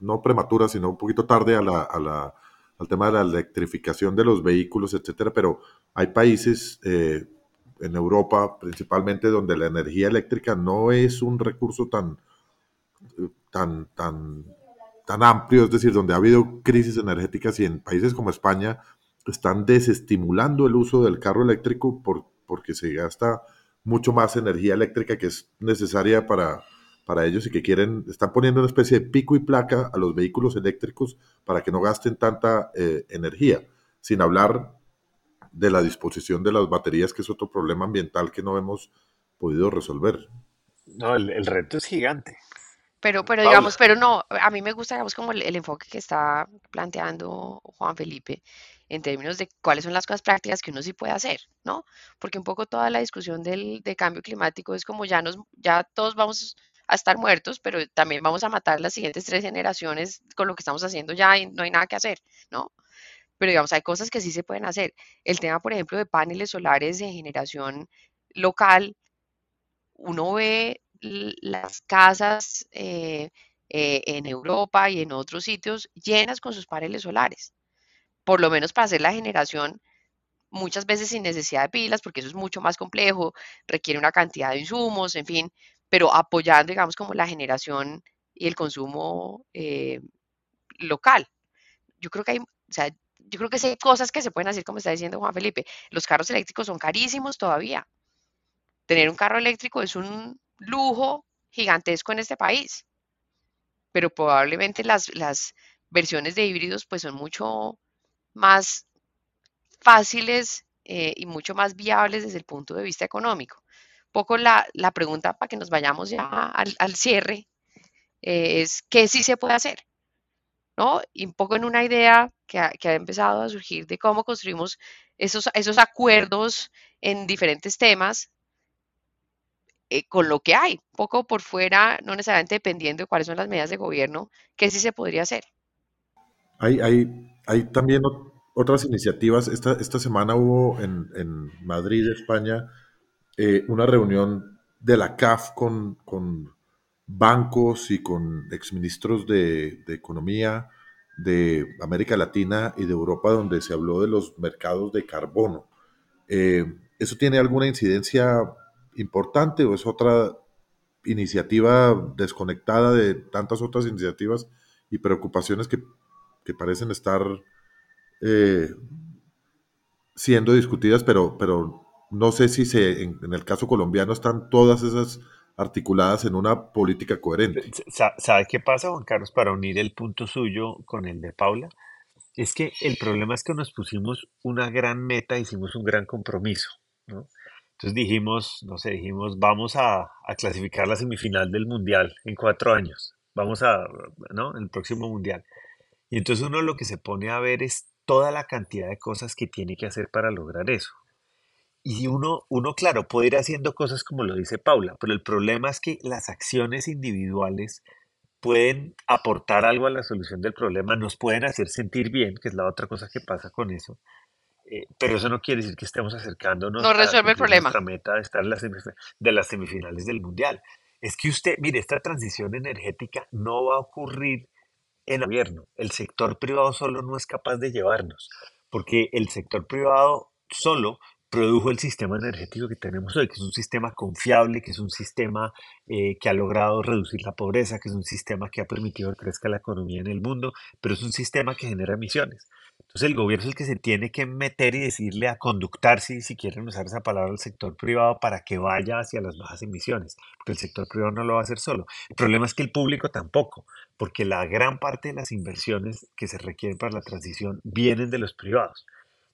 no prematura, sino un poquito tarde a la, a la, al tema de la electrificación de los vehículos, etcétera, pero hay países eh, en Europa principalmente donde la energía eléctrica no es un recurso tan, tan, tan, tan amplio, es decir, donde ha habido crisis energéticas y en países como España están desestimulando el uso del carro eléctrico por, porque se gasta mucho más energía eléctrica que es necesaria para, para ellos y que quieren, están poniendo una especie de pico y placa a los vehículos eléctricos para que no gasten tanta eh, energía, sin hablar de la disposición de las baterías, que es otro problema ambiental que no hemos podido resolver. No, el, reto es gigante. Pero, pero digamos, pero no, a mí me gusta, digamos, como el, enfoque que está planteando Juan Felipe en términos de cuáles son las cosas prácticas que uno sí puede hacer, ¿no? Porque un poco toda la discusión del de cambio climático es como ya nos, ya todos vamos a estar muertos, pero también vamos a matar las siguientes tres generaciones con lo que estamos haciendo ya y no hay nada que hacer, ¿no? pero digamos, hay cosas que sí se pueden hacer. El tema, por ejemplo, de paneles solares de generación local, uno ve las casas eh, eh, en Europa y en otros sitios llenas con sus paneles solares, por lo menos para hacer la generación muchas veces sin necesidad de pilas, porque eso es mucho más complejo, requiere una cantidad de insumos, en fin, pero apoyando, digamos, como la generación y el consumo eh, local. Yo creo que hay, o sea, yo creo que hay cosas que se pueden hacer, como está diciendo Juan Felipe. Los carros eléctricos son carísimos todavía. Tener un carro eléctrico es un lujo gigantesco en este país. Pero probablemente las, las versiones de híbridos pues son mucho más fáciles eh, y mucho más viables desde el punto de vista económico. poco la, la pregunta para que nos vayamos ya al, cierre eh, es qué sí se puede hacer. ¿no? Y un poco en una idea que ha, empezado a surgir de cómo construimos esos, esos acuerdos en diferentes temas eh, con lo que hay, poco por fuera, no necesariamente dependiendo de cuáles son las medidas de gobierno, que sí se podría hacer. Hay, hay, hay también otras iniciativas. Esta, esta semana hubo en, Madrid, España, eh, una reunión de la CAF con, con bancos y con exministros de, de Economía de América Latina y de Europa donde se habló de los mercados de carbono. Eh, ¿Eso tiene alguna incidencia importante o es otra iniciativa desconectada de tantas otras iniciativas y preocupaciones que, parecen estar eh, siendo discutidas, pero, pero no sé si se, en, el caso colombiano están todas esas articuladas en una política coherente. ¿Sabe qué pasa, Juan Carlos, para unir el punto suyo con el de Paula? Es que el problema es que nos pusimos una gran meta, hicimos un gran compromiso, ¿no? Entonces dijimos, no sé, dijimos, vamos a, clasificar la semifinal del Mundial en cuatro años, vamos a, ¿no? El próximo Mundial. Y entonces uno lo que se pone a ver es toda la cantidad de cosas que tiene que hacer para lograr eso. y uno, uno, claro, puede ir haciendo cosas como lo dice Paula, pero el problema es que las acciones individuales pueden aportar algo a la solución del problema, nos pueden hacer sentir bien, que es la otra cosa que pasa con eso, eh, pero eso no quiere decir que estemos acercándonos no resuelve el problema. nuestra meta de estar en las de las semifinales del Mundial. Es que usted, mire, esta transición energética no va a ocurrir en el gobierno. El sector privado solo no es capaz de llevarnos, porque el sector privado solo produjo el sistema energético que tenemos hoy, que es un sistema confiable, que es un sistema eh, que ha logrado reducir la pobreza, que es un sistema que ha permitido que crezca la economía en el mundo, pero es un sistema que genera emisiones. Entonces el gobierno es el que se tiene que meter y decirle a conductar, si, si quieren usar esa palabra, al sector privado para que vaya hacia las bajas emisiones, porque el sector privado no lo va a hacer solo. El problema es que el público tampoco, porque la gran parte de las inversiones que se requieren para la transición vienen de los privados.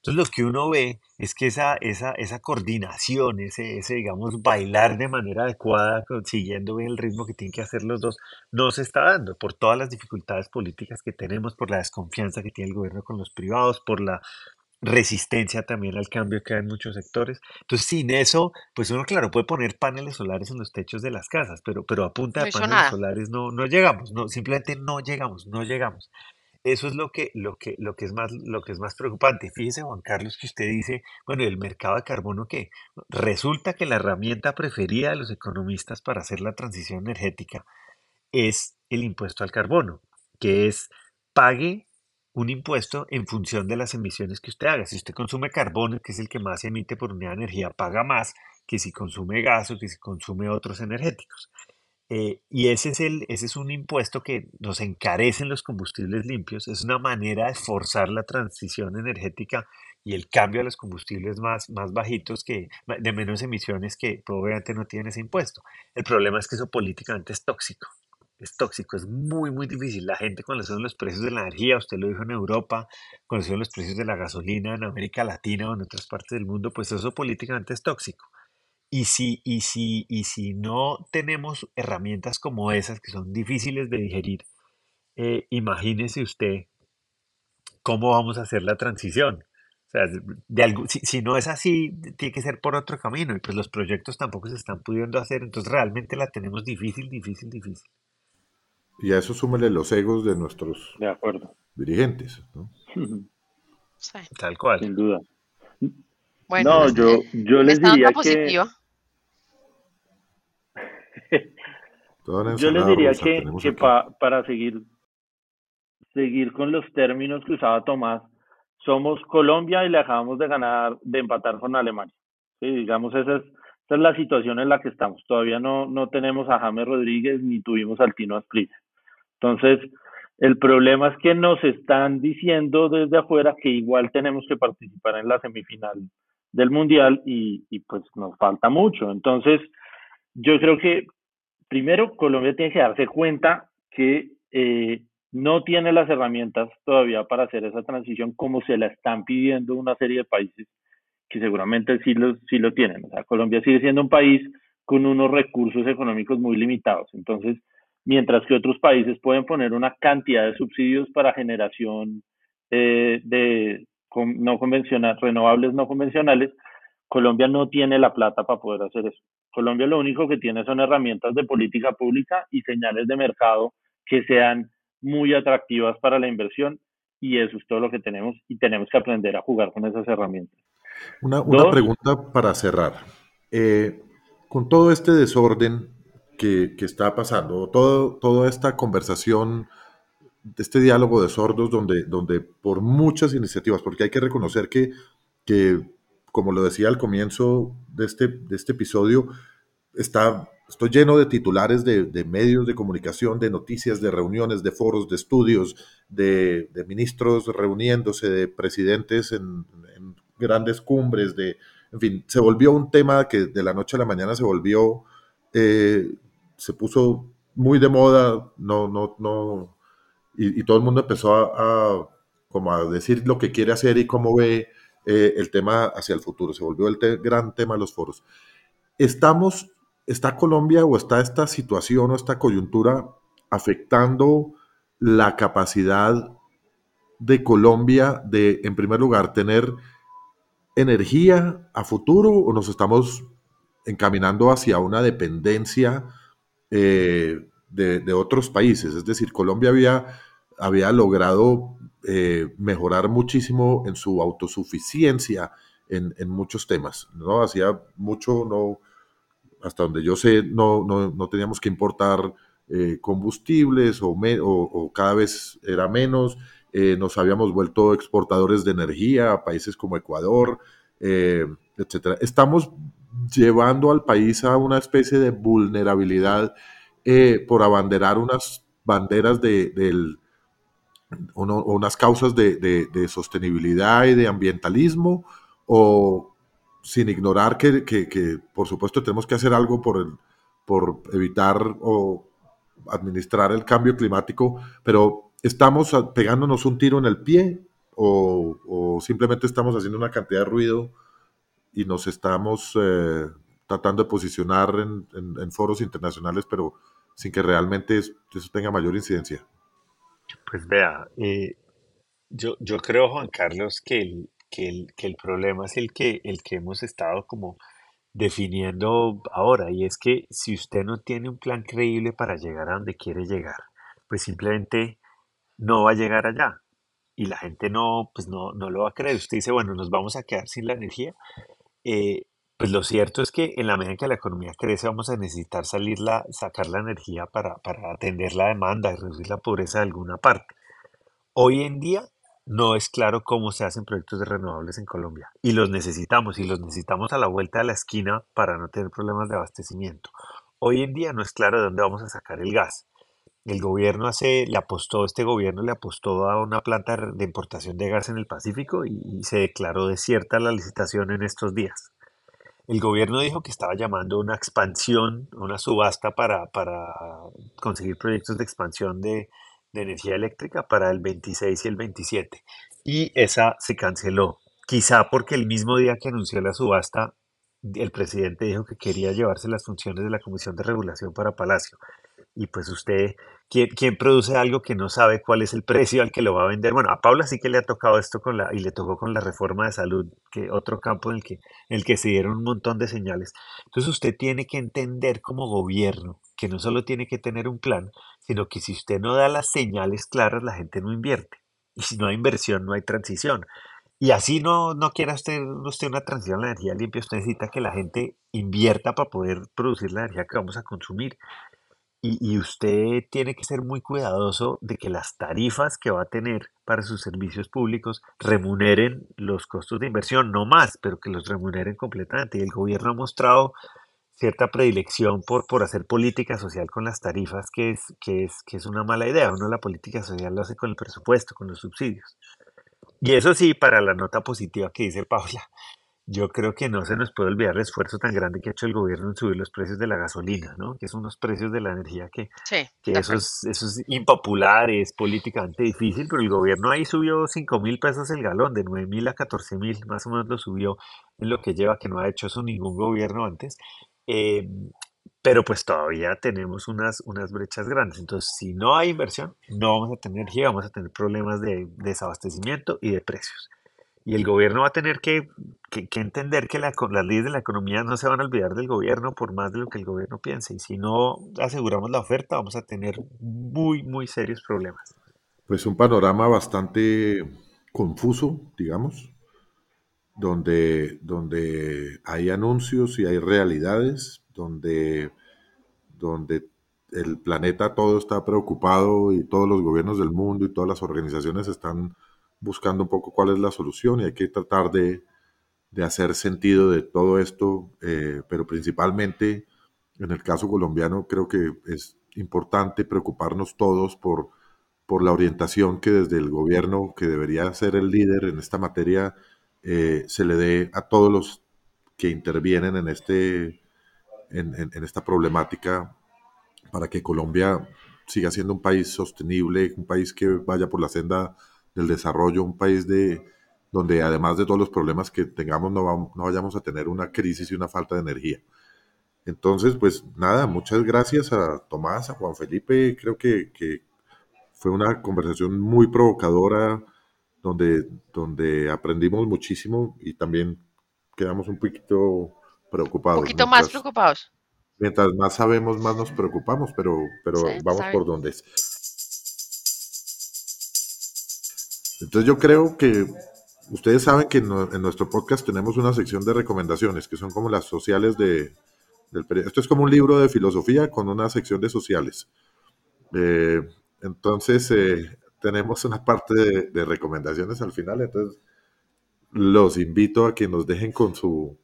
Entonces lo que uno ve es que esa, esa, esa coordinación, ese, ese, digamos, bailar de manera adecuada, siguiendo bien el ritmo que tienen que hacer los dos, no se está dando por todas las dificultades políticas que tenemos, por la desconfianza que tiene el gobierno con los privados, por la resistencia también al cambio que hay en muchos sectores. Entonces, sin eso, pues uno, claro, puede poner paneles solares en los techos de las casas, pero, pero a punta de paneles solares no, no llegamos, no, simplemente no llegamos, no llegamos. Eso es lo que, lo que, lo que, es más, lo que es más preocupante. Fíjese, Juan Carlos, que usted dice, bueno, el mercado de carbono, ¿qué? Resulta que la herramienta preferida de los economistas para hacer la transición energética es el impuesto al carbono, que es pague un impuesto en función de las emisiones que usted haga. Si usted consume carbono, que es el que más emite por unidad de energía, paga más que si consume gas o que si consume otros energéticos. Eh, y ese es, el, ese es un impuesto que nos encarecen los combustibles limpios, es una manera de forzar la transición energética y el cambio a los combustibles más, más bajitos, que, de menos emisiones que probablemente no tienen ese impuesto. El problema es que eso políticamente es tóxico. Es tóxico, es muy, muy difícil. La gente cuando son los precios de la energía, usted lo dijo en Europa, cuando son los precios de la gasolina en América Latina o en otras partes del mundo, pues eso políticamente es tóxico. Y si, y, si, y si no tenemos herramientas como esas que son difíciles de digerir, eh, imagínese usted cómo vamos a hacer la transición. O sea, de algo, si, si, no es así, tiene que ser por otro camino. Y pues los proyectos tampoco se están pudiendo hacer. Entonces realmente la tenemos difícil, difícil, difícil. Y a eso súmele los egos de nuestros de acuerdo. dirigentes. ¿no? Tal cual. Sin duda. Bueno, no, yo, yo les diría que... Yo les diría que, para seguir, seguir con los términos que usaba Tomás, somos Colombia y le acabamos de ganar, de empatar con Alemania. Sí, digamos, esa es, esa es la situación en la que estamos. Todavía no, no tenemos a James Rodríguez ni tuvimos al Tino Asprilla. Entonces, el problema es que nos están diciendo desde afuera que igual tenemos que participar en la semifinal del Mundial y, y pues nos falta mucho. Entonces, yo creo que primero Colombia tiene que darse cuenta que eh, no tiene las herramientas todavía para hacer esa transición como se la están pidiendo una serie de países que seguramente sí lo, sí lo tienen. O sea, Colombia sigue siendo un país con unos recursos económicos muy limitados. Entonces, mientras que otros países pueden poner una cantidad de subsidios para generación eh, de no convencional, renovables no convencionales, Colombia no tiene la plata para poder hacer eso. Colombia lo único que tiene son herramientas de política pública y señales de mercado que sean muy atractivas para la inversión y eso es todo lo que tenemos y tenemos que aprender a jugar con esas herramientas. Una, pregunta para cerrar. Eh, con todo este desorden que, está pasando, todo, toda esta conversación, este diálogo de sordos donde, donde por muchas iniciativas, porque hay que reconocer que, que como lo decía al comienzo de este, de este episodio, está, estoy lleno de titulares de, medios de comunicación, de noticias, de reuniones, de foros, de estudios, de, ministros reuniéndose, de presidentes en, grandes cumbres, de, en fin, se volvió un tema que de la noche a la mañana se volvió, eh, se puso muy de moda, no, no, no, y, todo el mundo empezó a, como a decir lo que quiere hacer y cómo ve eh, el tema hacia el futuro, se volvió el gran tema de los foros. ¿Estamos, está Colombia o está esta situación o esta coyuntura afectando la capacidad de Colombia de, en primer lugar, tener energía a futuro o nos estamos encaminando hacia una dependencia eh, de, otros países? Es decir, Colombia había, había logrado eh, mejorar muchísimo en su autosuficiencia en, muchos temas, ¿no? Hacía mucho, no, hasta donde yo sé, no, no, teníamos que importar eh, combustibles o, cada vez era menos. Eh, nos habíamos vuelto exportadores de energía a países como Ecuador, etcétera. Estamos llevando al país a una especie de vulnerabilidad por abanderar unas banderas de, unas causas de, de, sostenibilidad y de ambientalismo o sin ignorar que, que, por supuesto tenemos que hacer algo por, el, por evitar o administrar el cambio climático, pero estamos pegándonos un tiro en el pie o, o simplemente estamos haciendo una cantidad de ruido y nos estamos eh, tratando de posicionar en, en, foros internacionales, pero sin que realmente eso tenga mayor incidencia. Pues vea, eh, yo, yo creo, Juan Carlos, que el, que el, que el problema es el que, el que hemos estado como definiendo ahora, y es que si usted no tiene un plan creíble para llegar a donde quiere llegar, pues simplemente no va a llegar allá. Y la gente no, pues no, no lo va a creer. Usted dice, bueno, nos vamos a quedar sin la energía. Eh, pues lo cierto es que en la medida en que la economía crece, vamos a necesitar salir sacar la energía para, para atender la demanda y reducir la pobreza de alguna parte. Hoy en día no es claro cómo se hacen proyectos de renovables en Colombia. Y los necesitamos, y los necesitamos a la vuelta de la esquina para no tener problemas de abastecimiento. Hoy en día no es claro de dónde vamos a sacar el gas. El gobierno hace, le apostó, este gobierno le apostó a una planta de importación de gas en el Pacífico y, se declaró desierta la licitación en estos días. El gobierno dijo que estaba llamando una expansión, una subasta para, para conseguir proyectos de expansión de energía eléctrica para el 26 y el 27. Y esa se canceló. Quizá porque el mismo día que anunció la subasta, el presidente dijo que quería llevarse las funciones de la Comisión de Regulación para Palacio y pues usted, ¿quién, produce algo que no sabe cuál es el precio al que lo va a vender? Bueno, a Paula sí que le ha tocado esto con la, y le tocó con la reforma de salud, que otro campo en el que, el que se dieron un montón de señales. Entonces usted tiene que entender como gobierno que no solo tiene que tener un plan, sino que si usted no da las señales claras, la gente no invierte. Y si no hay inversión, no hay transición. Y así no, no quiera usted, usted una transición a la energía limpia, usted necesita que la gente invierta para poder producir la energía que vamos a consumir. Y, usted tiene que ser muy cuidadoso de que las tarifas que va a tener para sus servicios públicos remuneren los costos de inversión, no más, pero que los remuneren completamente. Y el gobierno ha mostrado cierta predilección por, por hacer política social con las tarifas, que es, que, es, que es una mala idea. Uno la política social lo hace con el presupuesto, con los subsidios. Y eso sí, para la nota positiva que dice Paula, yo creo que no se nos puede olvidar el esfuerzo tan grande que ha hecho el gobierno en subir los precios de la gasolina, ¿no? Que son los precios de la energía que, que eso, es, eso es impopular, es políticamente difícil, pero el gobierno ahí subió 5 mil pesos el galón, de 9 mil a 14 mil, más o menos lo subió en lo que lleva, que no ha hecho eso ningún gobierno antes. Eh, pero pues todavía tenemos unas, unas brechas grandes. Entonces, si no hay inversión, no vamos a tener energía, vamos a tener problemas de desabastecimiento y de precios. Y el gobierno va a tener que, entender que las leyes de la economía no se van a olvidar del gobierno por más de lo que el gobierno piense. Y si no aseguramos la oferta, vamos a tener muy, muy serios problemas. Pues un panorama bastante confuso, digamos, donde, donde hay anuncios y hay realidades, donde, donde el planeta todo está preocupado y todos los gobiernos del mundo y todas las organizaciones están buscando un poco cuál es la solución y hay que tratar de, hacer sentido de todo esto, eh, pero principalmente en el caso colombiano creo que es importante preocuparnos todos por, por la orientación que desde el gobierno, que debería ser el líder en esta materia, eh, se le dé a todos los que intervienen en, este, en esta problemática para que Colombia siga siendo un país sostenible, un país que vaya por la senda del desarrollo, un país de, donde además de todos los problemas que tengamos no, no vayamos a tener una crisis y una falta de energía. Entonces, pues nada, muchas gracias a Tomás, a Juan Felipe, creo que, que fue una conversación muy provocadora, donde, donde aprendimos muchísimo y también quedamos un poquito preocupados. Un poquito más preocupados. Mientras más sabemos, más nos preocupamos, pero, pero vamos por donde es. Entonces yo creo que ustedes saben que en, nuestro podcast tenemos una sección de recomendaciones, que son como las sociales de, del periodo. Esto es como un libro de filosofía con una sección de sociales. Eh, entonces, eh, tenemos una parte de, recomendaciones al final, entonces los invito a que nos dejen con su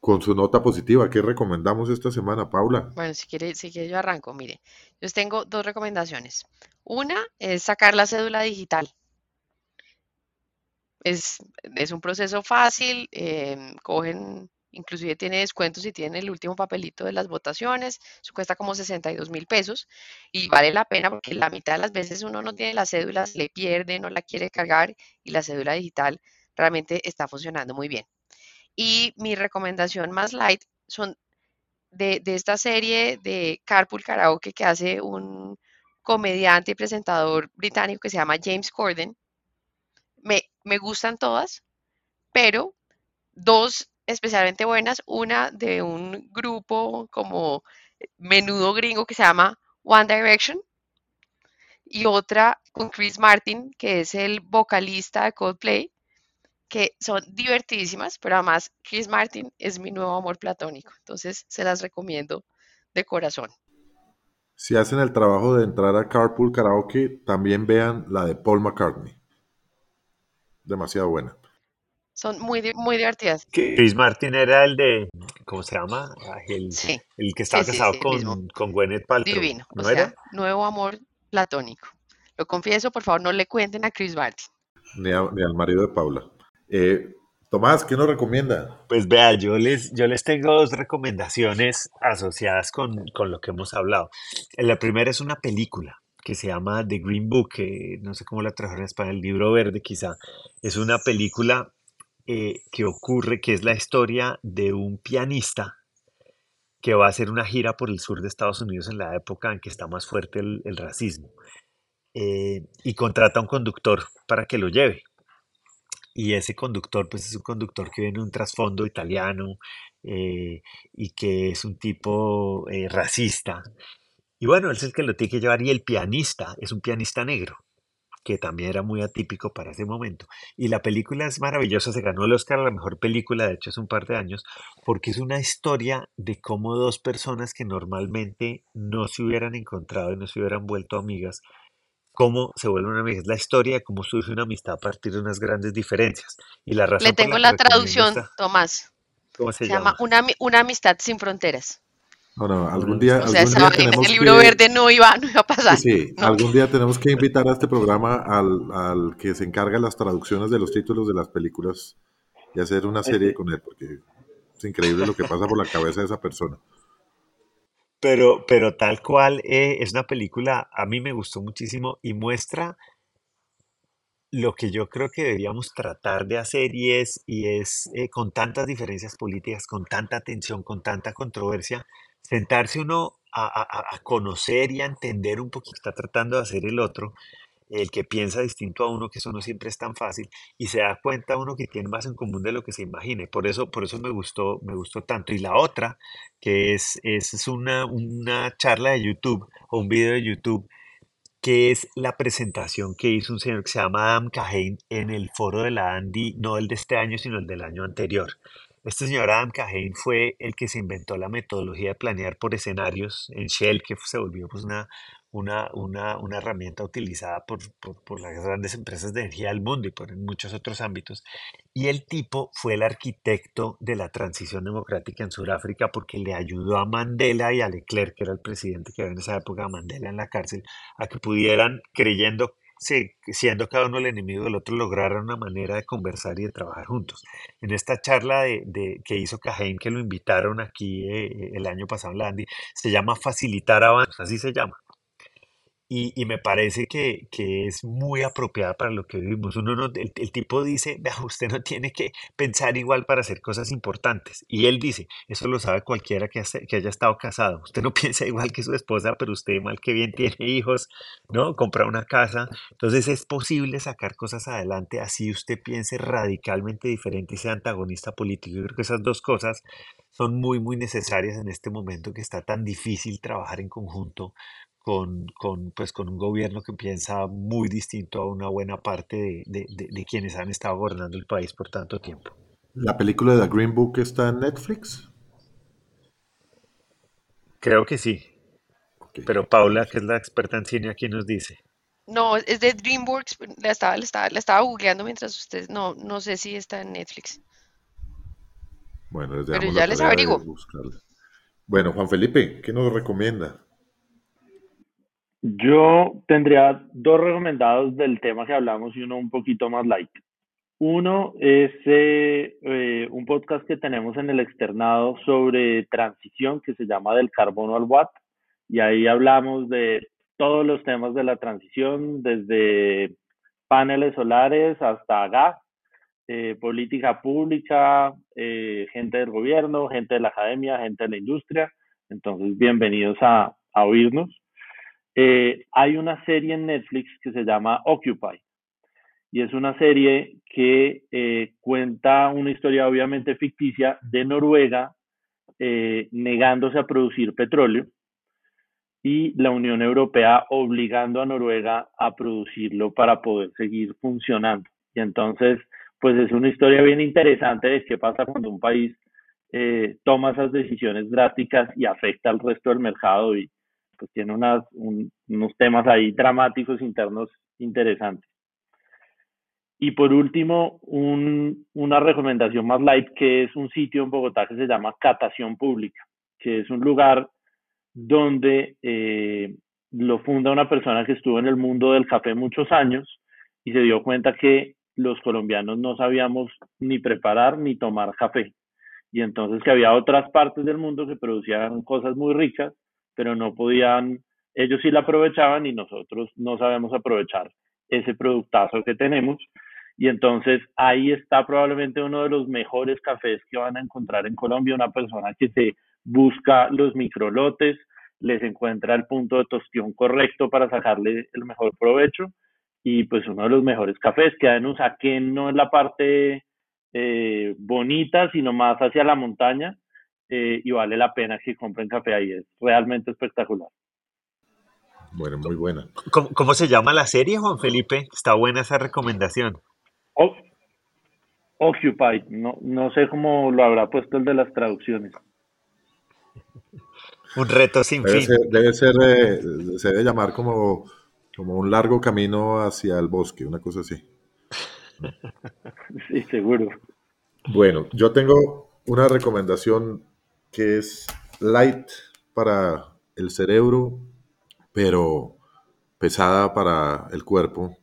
con su nota positiva. ¿Qué recomendamos esta semana, Paula? Bueno, si quiere, si quiere yo arranco. Mire, yo tengo dos recomendaciones. Una es sacar la cédula digital. Es, un proceso fácil, em, cogen inclusive tiene descuentos y tiene el último papelito de las votaciones, eso cuesta como 62 mil pesos y vale la pena porque la mitad de las veces uno no tiene la cédula, se le pierde, no la quiere cargar y la cédula digital realmente está funcionando muy bien. Y mi recomendación más light son de, esta serie de Carpool Karaoke que hace un comediante y presentador británico que se llama James Corden. Me, gustan todas, pero dos especialmente buenas. Una de un grupo como menudo gringo que se llama One Direction. Y otra con Chris Martin, que es el vocalista de Coldplay, que son divertidísimas, pero además Chris Martin es mi nuevo amor platónico. Entonces se las recomiendo de corazón. Si hacen el trabajo de entrar a Carpool Karaoke, también vean la de Paul McCartney. Demasiado buena. Son muy, muy divertidas. Chris Martin era el de, ¿cómo se llama? El, el que estaba casado con, con Gwyneth Paltrow. Divino. ¿no o sea, nuevo amor platónico. Lo confieso, por favor, no le cuenten a Chris Martin. Ni, ni al marido de Paula. Eh, Tomás, ¿qué nos recomienda? Pues vea, yo les, yo les tengo dos recomendaciones asociadas con, con lo que hemos hablado. La primera es una película que se llama The Green Book, que no sé cómo la trajeron en español, el libro verde quizá. Es una película eh, que ocurre, que es la historia de un pianista que va a hacer una gira por el sur de Estados Unidos en la época en que está más fuerte el, racismo. Eh, y contrata a un conductor para que lo lleve. Y ese conductor, pues es un conductor que viene de un trasfondo italiano eh, y que es un tipo racista. Y bueno, él es el que lo tiene que llevar y el pianista es un pianista negro que también era muy atípico para ese momento. Y la película es maravillosa, se ganó el Oscar a la mejor película, de hecho hace un par de años, porque es una historia de cómo dos personas que normalmente no se hubieran encontrado y no se hubieran vuelto amigas, cómo se vuelven amigas. La historia de cómo surge una amistad a partir de unas grandes diferencias. Y la razón Le tengo la, traducción, Tomás. ¿Cómo se, llama? una, una amistad sin fronteras. No, algún día. O sea, el libro verde no iba, no iba a pasar. Sí, algún día tenemos que invitar a este programa al, al, que se encarga de las traducciones de los títulos de las películas y hacer una serie con él, porque es increíble lo que pasa por la cabeza de esa persona. Pero, pero tal cual eh, es una película, a mí me gustó muchísimo y muestra lo que yo creo que deberíamos tratar de hacer y es, y es eh, con tantas diferencias políticas, con tanta tensión, con tanta controversia, sentarse uno a, conocer y a entender un poquito está tratando de hacer el otro, el que piensa distinto a uno, que eso no siempre es tan fácil, y se da cuenta uno que tiene más en común de lo que se imagine. Por eso, por eso me gustó, me gustó tanto. Y la otra, que es, es una, una charla de YouTube o un video de YouTube, que es la presentación que hizo un señor que se llama Adam Kahane en el foro de la Andy, no el de este año, sino el del año anterior. Este señor Adam Kahane fue el que se inventó la metodología de planear por escenarios en Shell, que se volvió pues una, una, una, una herramienta utilizada por, por, las grandes empresas de energía del mundo y por muchos otros ámbitos. Y el tipo fue el arquitecto de la transición democrática en Sudáfrica porque le ayudó a Mandela y a Leclerc, que era el presidente que había en esa época, Mandela en la cárcel, a que pudieran, creyendo sí, siendo cada uno el enemigo del otro, lograron una manera de conversar y de trabajar juntos. En esta charla de, que hizo Cajain, que lo invitaron aquí eh, el año pasado en Landy, se llama Facilitar Avances, así se llama. Y, me parece que, es muy apropiada para lo que vivimos. Uno no, el, tipo dice, usted no tiene que pensar igual para hacer cosas importantes. Y él dice, eso lo sabe cualquiera que, que haya estado casado. Usted no [LAUGHS] piensa igual que su esposa, pero usted mal que bien tiene hijos, ¿no? Compra una casa. Entonces es posible sacar cosas adelante así usted piense radicalmente diferente y sea antagonista político. Yo creo que esas dos cosas son muy, muy necesarias en este momento que está tan difícil trabajar en conjunto con, con, pues, con un gobierno que piensa muy distinto a una buena parte de, de, quienes han estado gobernando el país por tanto tiempo. ¿La película de The Green Book está en Netflix? Creo que sí. Pero Paula, que es la experta en cine, aquí nos dice. No, es de DreamWorks, la estaba, la estaba, la estaba googleando mientras ustedes, no, no sé si está en Netflix. Bueno, Pero ya les averiguo. Bueno, Juan Felipe, ¿qué nos recomienda? Yo tendría dos recomendados del tema que hablamos y uno un poquito más light. Uno es eh, eh, un podcast que tenemos en el externado sobre transición que se llama Del carbono al watt y ahí hablamos de todos los temas de la transición, desde paneles solares hasta gas, eh, política pública, gente del gobierno, gente de la academia, gente de la industria. Entonces, bienvenidos a, a oírnos. Eh, hay una serie en Netflix que se llama Occupy y es una serie que eh, cuenta una historia obviamente ficticia de Noruega eh, negándose a producir petróleo y la Unión Europea obligando a Noruega a producirlo para poder seguir funcionando. Y entonces, pues es una historia bien interesante de qué pasa cuando un país toma esas decisiones drásticas y afecta al resto del mercado y, pues tiene unas, unos temas ahí dramáticos internos interesantes. Y por último, un, una recomendación más light, que es un sitio en Bogotá que se llama Catación Pública, que es un lugar donde eh, lo funda una persona que estuvo en el mundo del café muchos años y se dio cuenta que los colombianos no sabíamos ni preparar ni tomar café. Y entonces que había otras partes del mundo que producían cosas muy ricas pero no podían, ellos sí la aprovechaban y nosotros no sabemos aprovechar ese productazo que tenemos. Y entonces ahí está probablemente uno de los mejores cafés que van a encontrar en Colombia, una persona que se busca los microlotes, les encuentra el punto de tostión correcto para sacarle el mejor provecho y pues uno de los mejores cafés que en Usaquén no es la parte eh, bonita, sino más hacia la montaña eh, y vale la pena que compren café ahí, es realmente espectacular. Bueno, muy buena. ¿Cómo, se llama la serie, Juan Felipe? Está buena esa recomendación. Occupied, no, no sé cómo lo habrá puesto el de las traducciones. un reto sin fin. debe ser, eh, se debe llamar como, como un largo camino hacia el bosque, una cosa así. [LAUGHS] sí, seguro. Bueno, yo tengo una recomendación que es light para el cerebro, pero pesada para el cuerpo.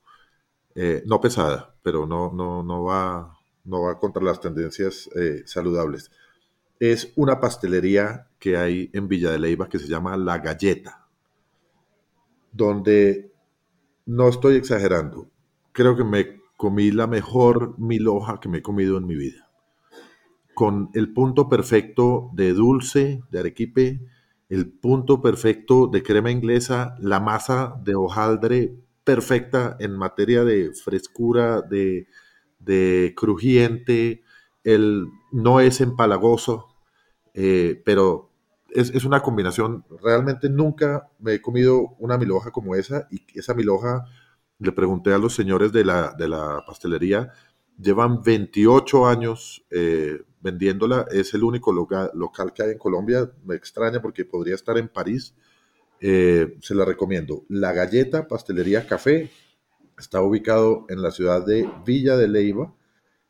Eh, no pesada, pero no, no, no, va, no va contra las tendencias eh, saludables. Es una pastelería que hay en Villa de Leyva que se llama La Galleta, donde no estoy exagerando. Creo que me comí la mejor mil hoja que me he comido en mi vida con el punto perfecto de dulce, de arequipe, el punto perfecto de crema inglesa, la masa de hojaldre perfecta en materia de frescura, de, crujiente, el, no es empalagoso, eh, pero es, una combinación. Realmente nunca me he comido una milhoja como esa y esa milhoja, le pregunté a los señores de la, de la pastelería, llevan 28 años eh, vendiéndola. Es el único local, que hay en Colombia. Me extraña porque podría estar en París. Eh, se la recomiendo. La Galleta Pastelería Café está ubicado en la ciudad de Villa de Leiva,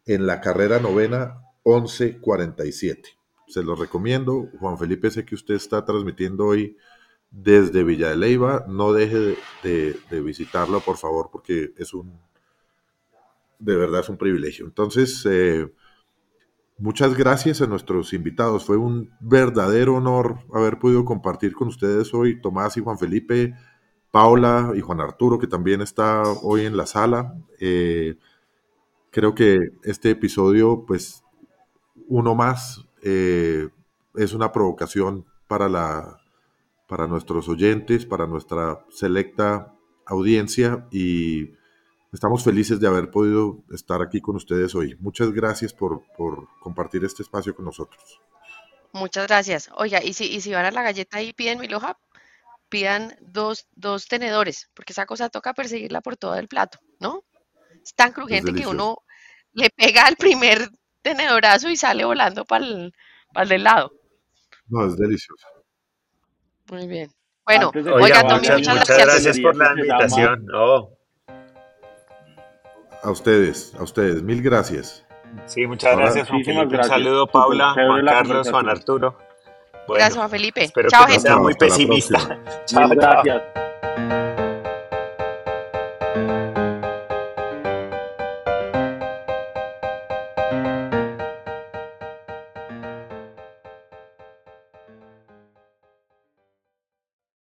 en la carrera novena 1147. Se lo recomiendo. Juan Felipe, sé que usted está transmitiendo hoy desde Villa de Leiva. No deje de, de visitarlo, por favor, porque es un, de verdad es un privilegio. Entonces, eh, Muchas gracias a nuestros invitados. Fue un verdadero honor haber podido compartir con ustedes hoy, Tomás y Juan Felipe, Paula y Juan Arturo, que también está hoy en la sala. Eh, creo que este episodio, pues, uno más, eh, es una provocación para, la, para nuestros oyentes, para nuestra selecta audiencia y estamos felices de haber podido estar aquí con ustedes hoy. Muchas gracias por, por compartir este espacio con nosotros. Muchas gracias. Oiga, y si, y si van a la galleta y piden mi loja, pidan dos, dos tenedores, porque esa cosa toca perseguirla por todo el plato, ¿no? Es tan crujiente que uno le pega al primer tenedorazo y sale volando para el, para el del lado. No, es delicioso. Muy bien. Bueno, oiga, muchas, muchas, gracias. por la invitación. A ustedes, a ustedes, mil gracias. Sí, muchas gracias, Juan Felipe. Un saludo, Paula, Juan Carlos, Juan Arturo. gracias, Juan Felipe. Espero que no sea muy pesimista. Chao, gracias.